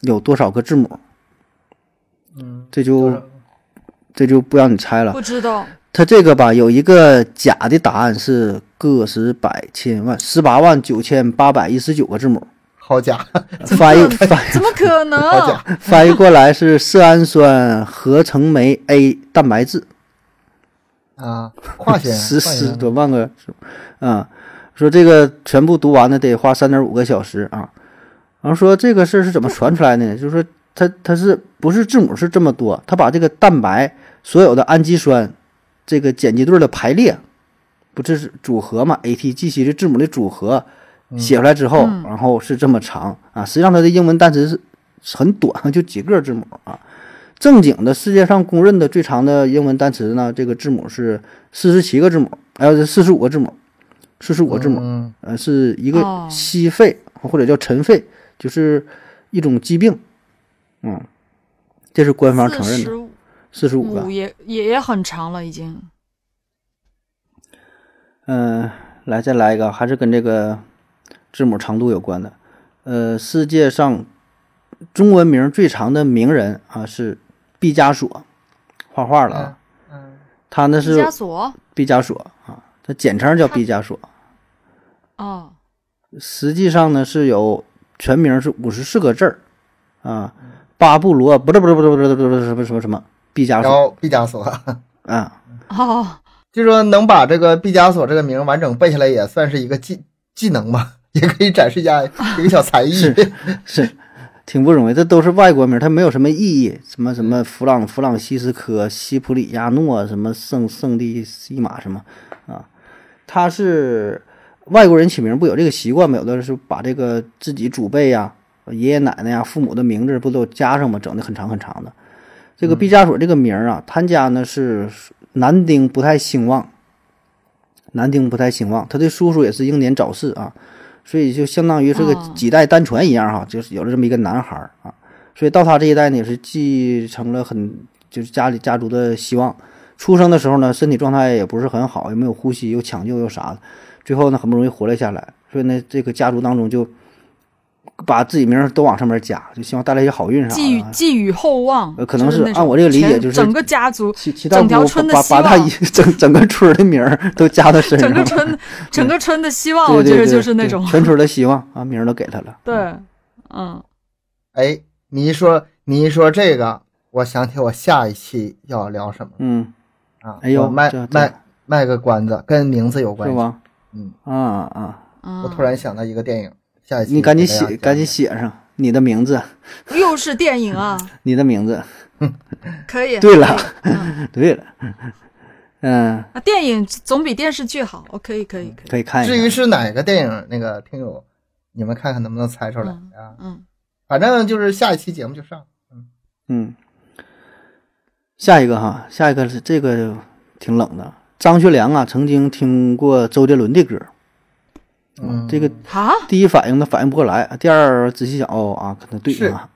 有多少个字母？嗯，这就这就不让你猜了。不知道，它这个吧，有一个假的答案是个十百千万十八万九千八百一十九个字母，好假，翻译翻怎么可能？好假，翻译过来是色氨酸合成酶 A 蛋白质，啊，跨线十十多万个字母啊。说这个全部读完呢，得花三点五个小时啊。然后说这个事儿是怎么传出来的呢？就是说它它是不是字母是这么多？它把这个蛋白所有的氨基酸这个碱基对的排列，不这是组合嘛？A T G C 这字母的组合写出来之后，然后是这么长啊。实际上它的英文单词是很短，就几个字母啊。正经的世界上公认的最长的英文单词呢，这个字母是四十七个字母，还有四十五个字母，四十五个字母。嗯，呃，是一个哦矽肺、或者叫尘肺，就是一种疾病。嗯，这是官方承认的，四十四十五个。也也也很长了，已经。嗯、来再来一个，还是跟这个字母长度有关的。呃，世界上中文名最长的名人啊是毕加索，画画了啊。嗯，他呢毕加是索毕加索啊，他简称叫毕加索。哦，实际上呢是有全名是五十四个字儿啊，巴布罗不是不是不是不是不是不是什么什么什么毕加然索后毕加索，啊，哦，就说能把这个毕加索这个名完整背下来，也算是一个技技能吧，也可以展示一下一个小 才艺。是是挺不容易，这都是外国名，它没有什么意义，什么什么弗朗弗朗西斯科、西普里亚诺，什么圣圣地西马什么啊，他是外国人起名不有这个习惯吗？有的是把这个自己祖辈呀、爷爷奶奶呀、父母的名字不都加上吗？整的很长很长的。这个毕加索这个名儿啊，他家呢是男丁不太兴旺，男丁不太兴旺，他的叔叔也是英年早逝啊，所以就相当于是个哦几代单传一样哈，就是有了这么一个男孩儿啊，所以到他这一代呢也是继承了很就是家里家族的希望。出生的时候呢，身体状态也不是很好，也没有呼吸，又抢救又啥的，最后呢很不容易活了下来。所以呢，这个家族当中就把自己名儿都往上面加，就希望带来一些好运啥寄予。寄予厚望呃，可能就是按我这个理解就是整个家族、其其他整条村的希把把他望一整整个村的名儿都加到身上，整个村、整个村的希望，我觉得就是那种全村的希望啊，名儿都给他了。对，嗯，哎，你一说你一说这个，我想起我下一期要聊什么嗯，啊？哎呦我卖卖卖个关子，跟名字有关系。是吧？嗯，啊啊，嗯我突然想到一个电影，下一期你赶紧写，赶紧写上你的名字，又是电影啊，你的名字。可以。对了嗯对了，嗯，啊，电影总比电视剧好，我可以，可以，可以。可以看一至于。是哪个电影，那个听友，你们看看能不能猜出来嗯啊？嗯，反正就是下一期节目就上。嗯，下一个哈，下一个是这个挺冷的。张学良啊，曾经听过周杰伦的歌，嗯，这个啊，第一反应他反应不过来，第二仔细想，哦啊，可能对啊，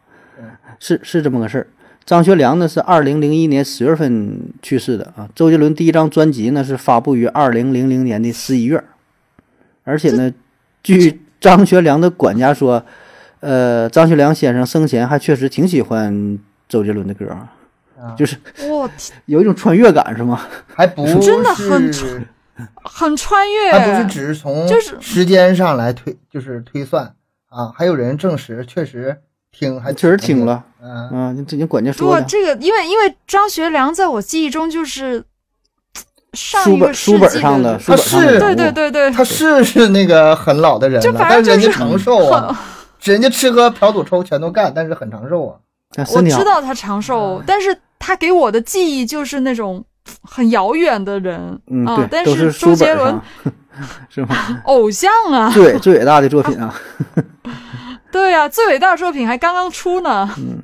是是这么个事儿。张学良呢是二零零一年十月份去世的啊。周杰伦第一张专辑呢是发布于二零零零年的十一月，而且呢，据张学良的管家说，呃，张学良先生生前还确实挺喜欢周杰伦的歌就是我天 有一种穿越感，是吗？还不真的很是很穿越。它不是只是从就是时间上来推，就是推算啊，还有人证实确实挺，还确实挺了，嗯，嗯，你这你管家说的，这个，因为因为张学良在我记忆中就是上书一个书本世纪的上的书本上的是对对对对，他是是那个很老的人就了，反正就是但是人家长寿啊，人家吃喝嫖赌抽全都干，但是很长寿啊。我知，道他长寿，但是他给我的记忆就是那种很遥远的人嗯，啊。对，但都是周杰伦 是吗？偶像啊，最最伟大的作品啊，对呀、最伟大的作品还刚刚出呢。嗯，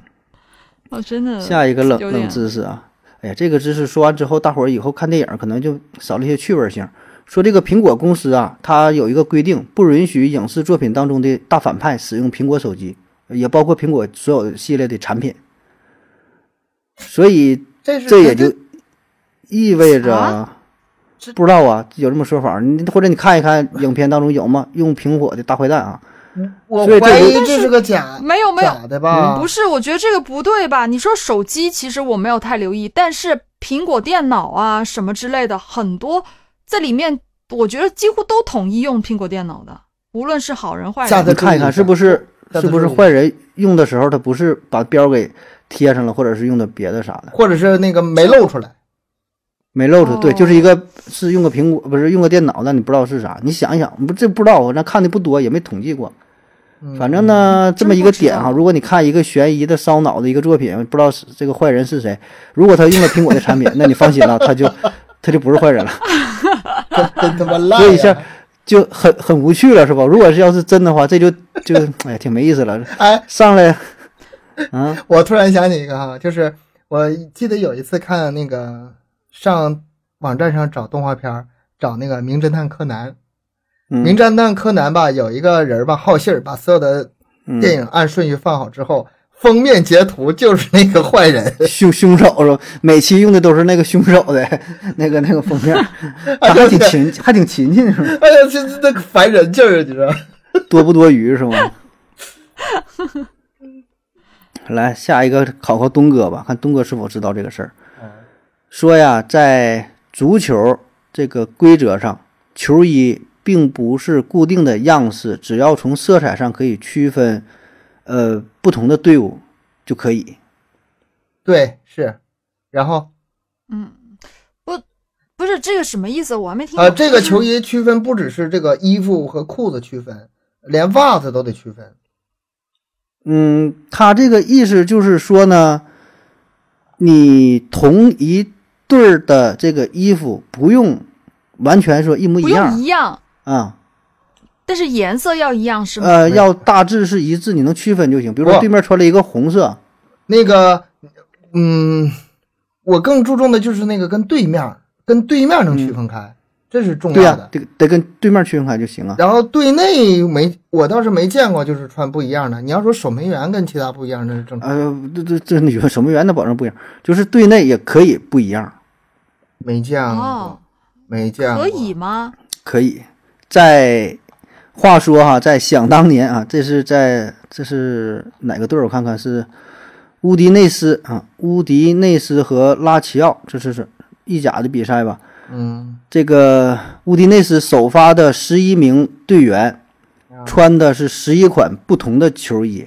哦真的下一个冷冷知识啊，哎呀，这个知识说完之后，大伙儿以后看电影可能就少了一些趣味性。说这个苹果公司啊，它有一个规定，不允许影视作品当中的大反派使用苹果手机，也包括苹果所有系列的产品。所以这也就意味着啊不知道啊，有这么说法，你或者你看一看影片当中有吗？用苹果的大坏蛋啊，我怀疑这是个假没有没有，假的吧？不是，我觉得这个不对吧？你说手机，其实我没有太留意，但是苹果电脑啊什么之类的，很多在里面，我觉得几乎都统一用苹果电脑的，无论是好人坏人。下次看一看是不是是不是坏人用的时候他不是把标给贴上了，或者是用的别的啥的。或者是那个没露出来，没露出，对，哦就是一个是用个苹果，不是用个电脑，但你不知道是啥。你想一想，不这不知道，那看的不多，也没统计过。嗯反正呢，这么一个点哈，如果你看一个悬疑的、烧脑的一个作品，不知道是这个坏人是谁，如果他用了苹果的产品，那你放心了，他就 他就不是坏人了，真他妈烂！所以一下就很很无趣了，是吧？如果是要是真的话，这就就哎呀挺没意思了。哎，上来，嗯，我突然想起一个哈，就是我记得有一次看那个上网站上找动画片儿，找那个《名侦探柯南》。名嗯侦探柯南吧，有一个人吧，好信儿，把所有的嗯电影按顺序放好之后，封面截图就是那个坏人。凶凶手是吧？每期用的都是那个凶手的 那个那个封面，还挺勤，还挺勤勤是吧？哎呀，这这那个烦人劲儿，你知道？多不多余是吗？来，下一个考考东哥吧，看东哥是否知道这个事儿。说呀，在足球这个规则上，球衣并不是固定的样式，只要从色彩上可以区分，呃，不同的队伍就可以。对，是。然后嗯，不，不是这个什么意思？我还没听懂。呃，这个球衣区分不只是这个衣服和裤子区分，连袜子都得区分。嗯，他这个意思就是说呢，你同一对儿的这个衣服不用完全说一模一不样用一样，啊，但是颜色要一样是吗？呃，要大致是一致，你能区分就行。比如说对面穿了一个红色，那个，嗯，我更注重的就是那个跟对面，跟对面能区分开，这是重对呀、要的。得得跟对面区分开就行了。然后队内没，我倒是没见过，就是穿不一样的。你要说守门员跟其他不一样，那是正常。呃，这这这你说守门员的保证不一样，就是队内也可以不一样，没见过，哦，没见过。可以吗？可以。在话说哈，在想当年啊，这是在这是哪个队？我看看是乌迪内斯啊，乌迪内斯和拉齐奥，这是是意甲的比赛吧？嗯，这个乌迪内斯首发的十一名队员穿的是十一款不同的球衣，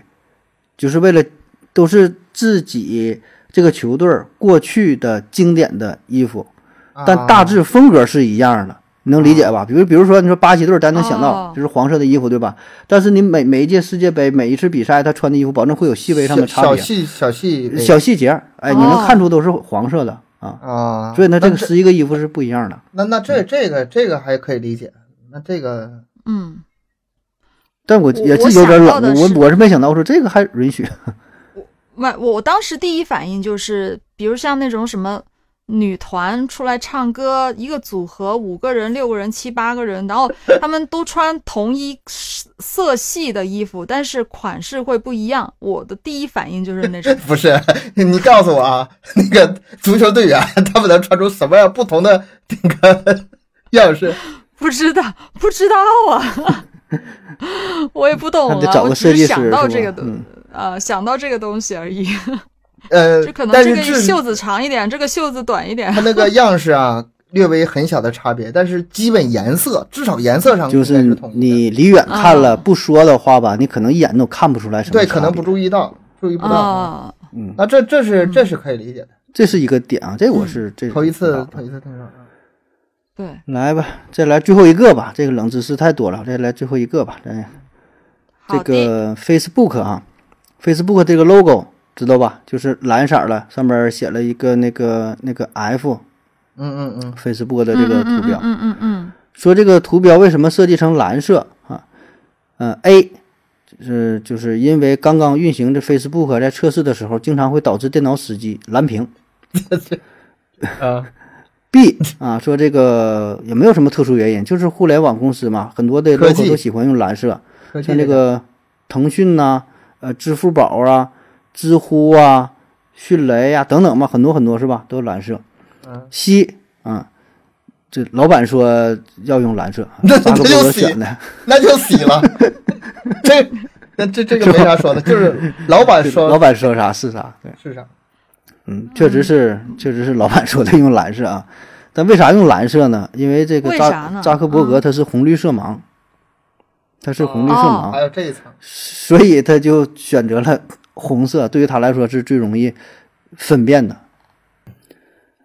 就是为了都是自己这个球队过去的经典的衣服，但大致风格是一样的，你能理解吧？比如比如说你说巴西队，咱能想到哦。就是黄色的衣服，对吧？但是你每每一届世界杯每一次比赛，他穿的衣服保证会有细微上的差别，小细小细小细节，哎，你能哦看出都是黄色的啊。啊，所以呢，这个那十一个衣服是不一样的。那那这这个这个还可以理解。那这个嗯，但我也是有点冷，我我是没想到说这个还允许。我，我我当时第一反应就是，比如像那种什么女团出来唱歌，一个组合五个人、六个人、七八个人，然后 他们都穿同一色系的衣服，但是款式会不一样。我的第一反应就是那种，不是你告诉我啊，那个足球队员他们能穿出什么样不同的那个样式？不知道，不知道啊，我也不懂啊，我只是想到这个东，嗯呃，想到这个东西而已。呃就可，能但是这个袖子长一点，这个袖子短一点它。那个样式啊，略微很小的差别，但是基本颜色至少颜色上就是你离远看了啊不说的话吧，你可能一眼都看不出来什么对可能不注意到，注意不到。啊，嗯，那这这是这是可以理解的。这是一个点啊，这我是这头一次头一次听说，嗯对，来吧，再来最后一个吧，这个冷知识太多了，再来最后一个吧。咱这，个 Facebook 啊，Facebook 这个 logo 知道吧？就是蓝色儿的，上面写了一个那个那个 F 嗯嗯嗯，Facebook 的这个图标。嗯嗯嗯嗯说这个图标为什么设计成蓝色啊？嗯、a 就是就是因为刚刚运行的 Facebook 在测试的时候，经常会导致电脑死机蓝屏。啊 B 啊，说这个也没有什么特殊原因，就是互联网公司嘛，很多的 logo 都喜欢用蓝色，像这个腾讯呐、呃，支付宝啊、知乎啊、迅雷呀、等等吧，很多很多是吧？都是蓝色。嗯 C 啊，这老板说要用蓝色，那那就洗格选的。那就洗了。这那这这个没啥说的，就是老板说老板说啥是啥，对，是啥。嗯，确实是，确实是老板说的用蓝色啊。但为啥用蓝色呢？因为这个扎为扎克伯格嗯他是红绿色盲，他是红绿色哦盲，还有这一层，所以他就选择了红色，对于他来说是最容易分辨的。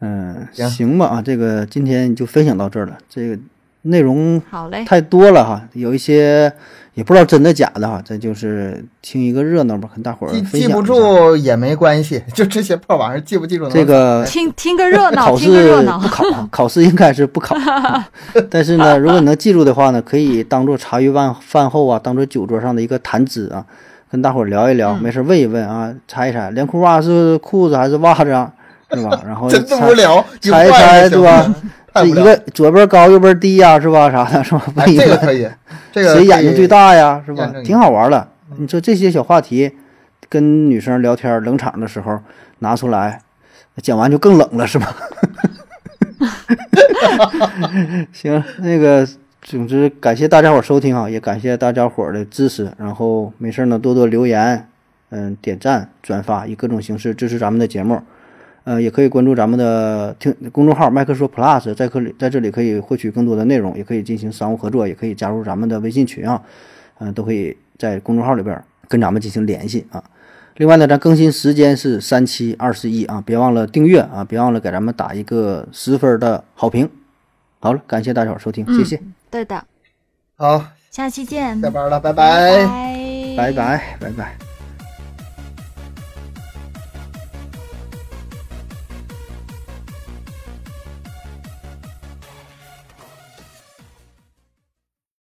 嗯，行行吧啊，这个今天就分享到这儿了。这个内容好嘞，太多了哈，有一些也不知道真的假的哈，这就是听一个热闹吧，跟大伙儿记记不住也没关系，就这些破玩意儿记不记住这个听听个热闹，考听个热试闹不。考，考试应该是不考。但是呢，如果你能记住的话呢，可以当做茶余饭饭后啊，当做酒桌上的一个谈资啊，跟大伙儿聊一聊，嗯没事儿问一问啊，猜一猜连裤袜是裤子还是袜子啊，是吧？然后猜无聊，猜一猜对吧这一个左边高右边低呀、是吧？啥的，是吧？哎，问一问，这个可以，这个谁眼睛最？大呀？是吧挺好玩的。你说这些小话题，跟女生聊天冷场的时候拿出来，讲完就更冷了，是吧？行，那个，总之感谢大家伙儿收听啊，也感谢大家伙儿的支持。然后没事儿呢，多多留言，嗯，点赞、转发，以各种形式支持咱们的节目。呃，也可以关注咱们的听公众号“麦克说 Plus”，在可里在这里可以获取更多的内容，也可以进行商务合作，也可以加入咱们的微信群啊，嗯、都可以在公众号里边跟咱们进行联系啊。另外呢，咱更新时间是三七二十一啊，别忘了订阅啊，别忘了给咱们打一个十分的好评。好了，感谢大家伙儿收听，谢谢，对的，好，下期见，下班了，拜。拜拜。拜拜，拜拜。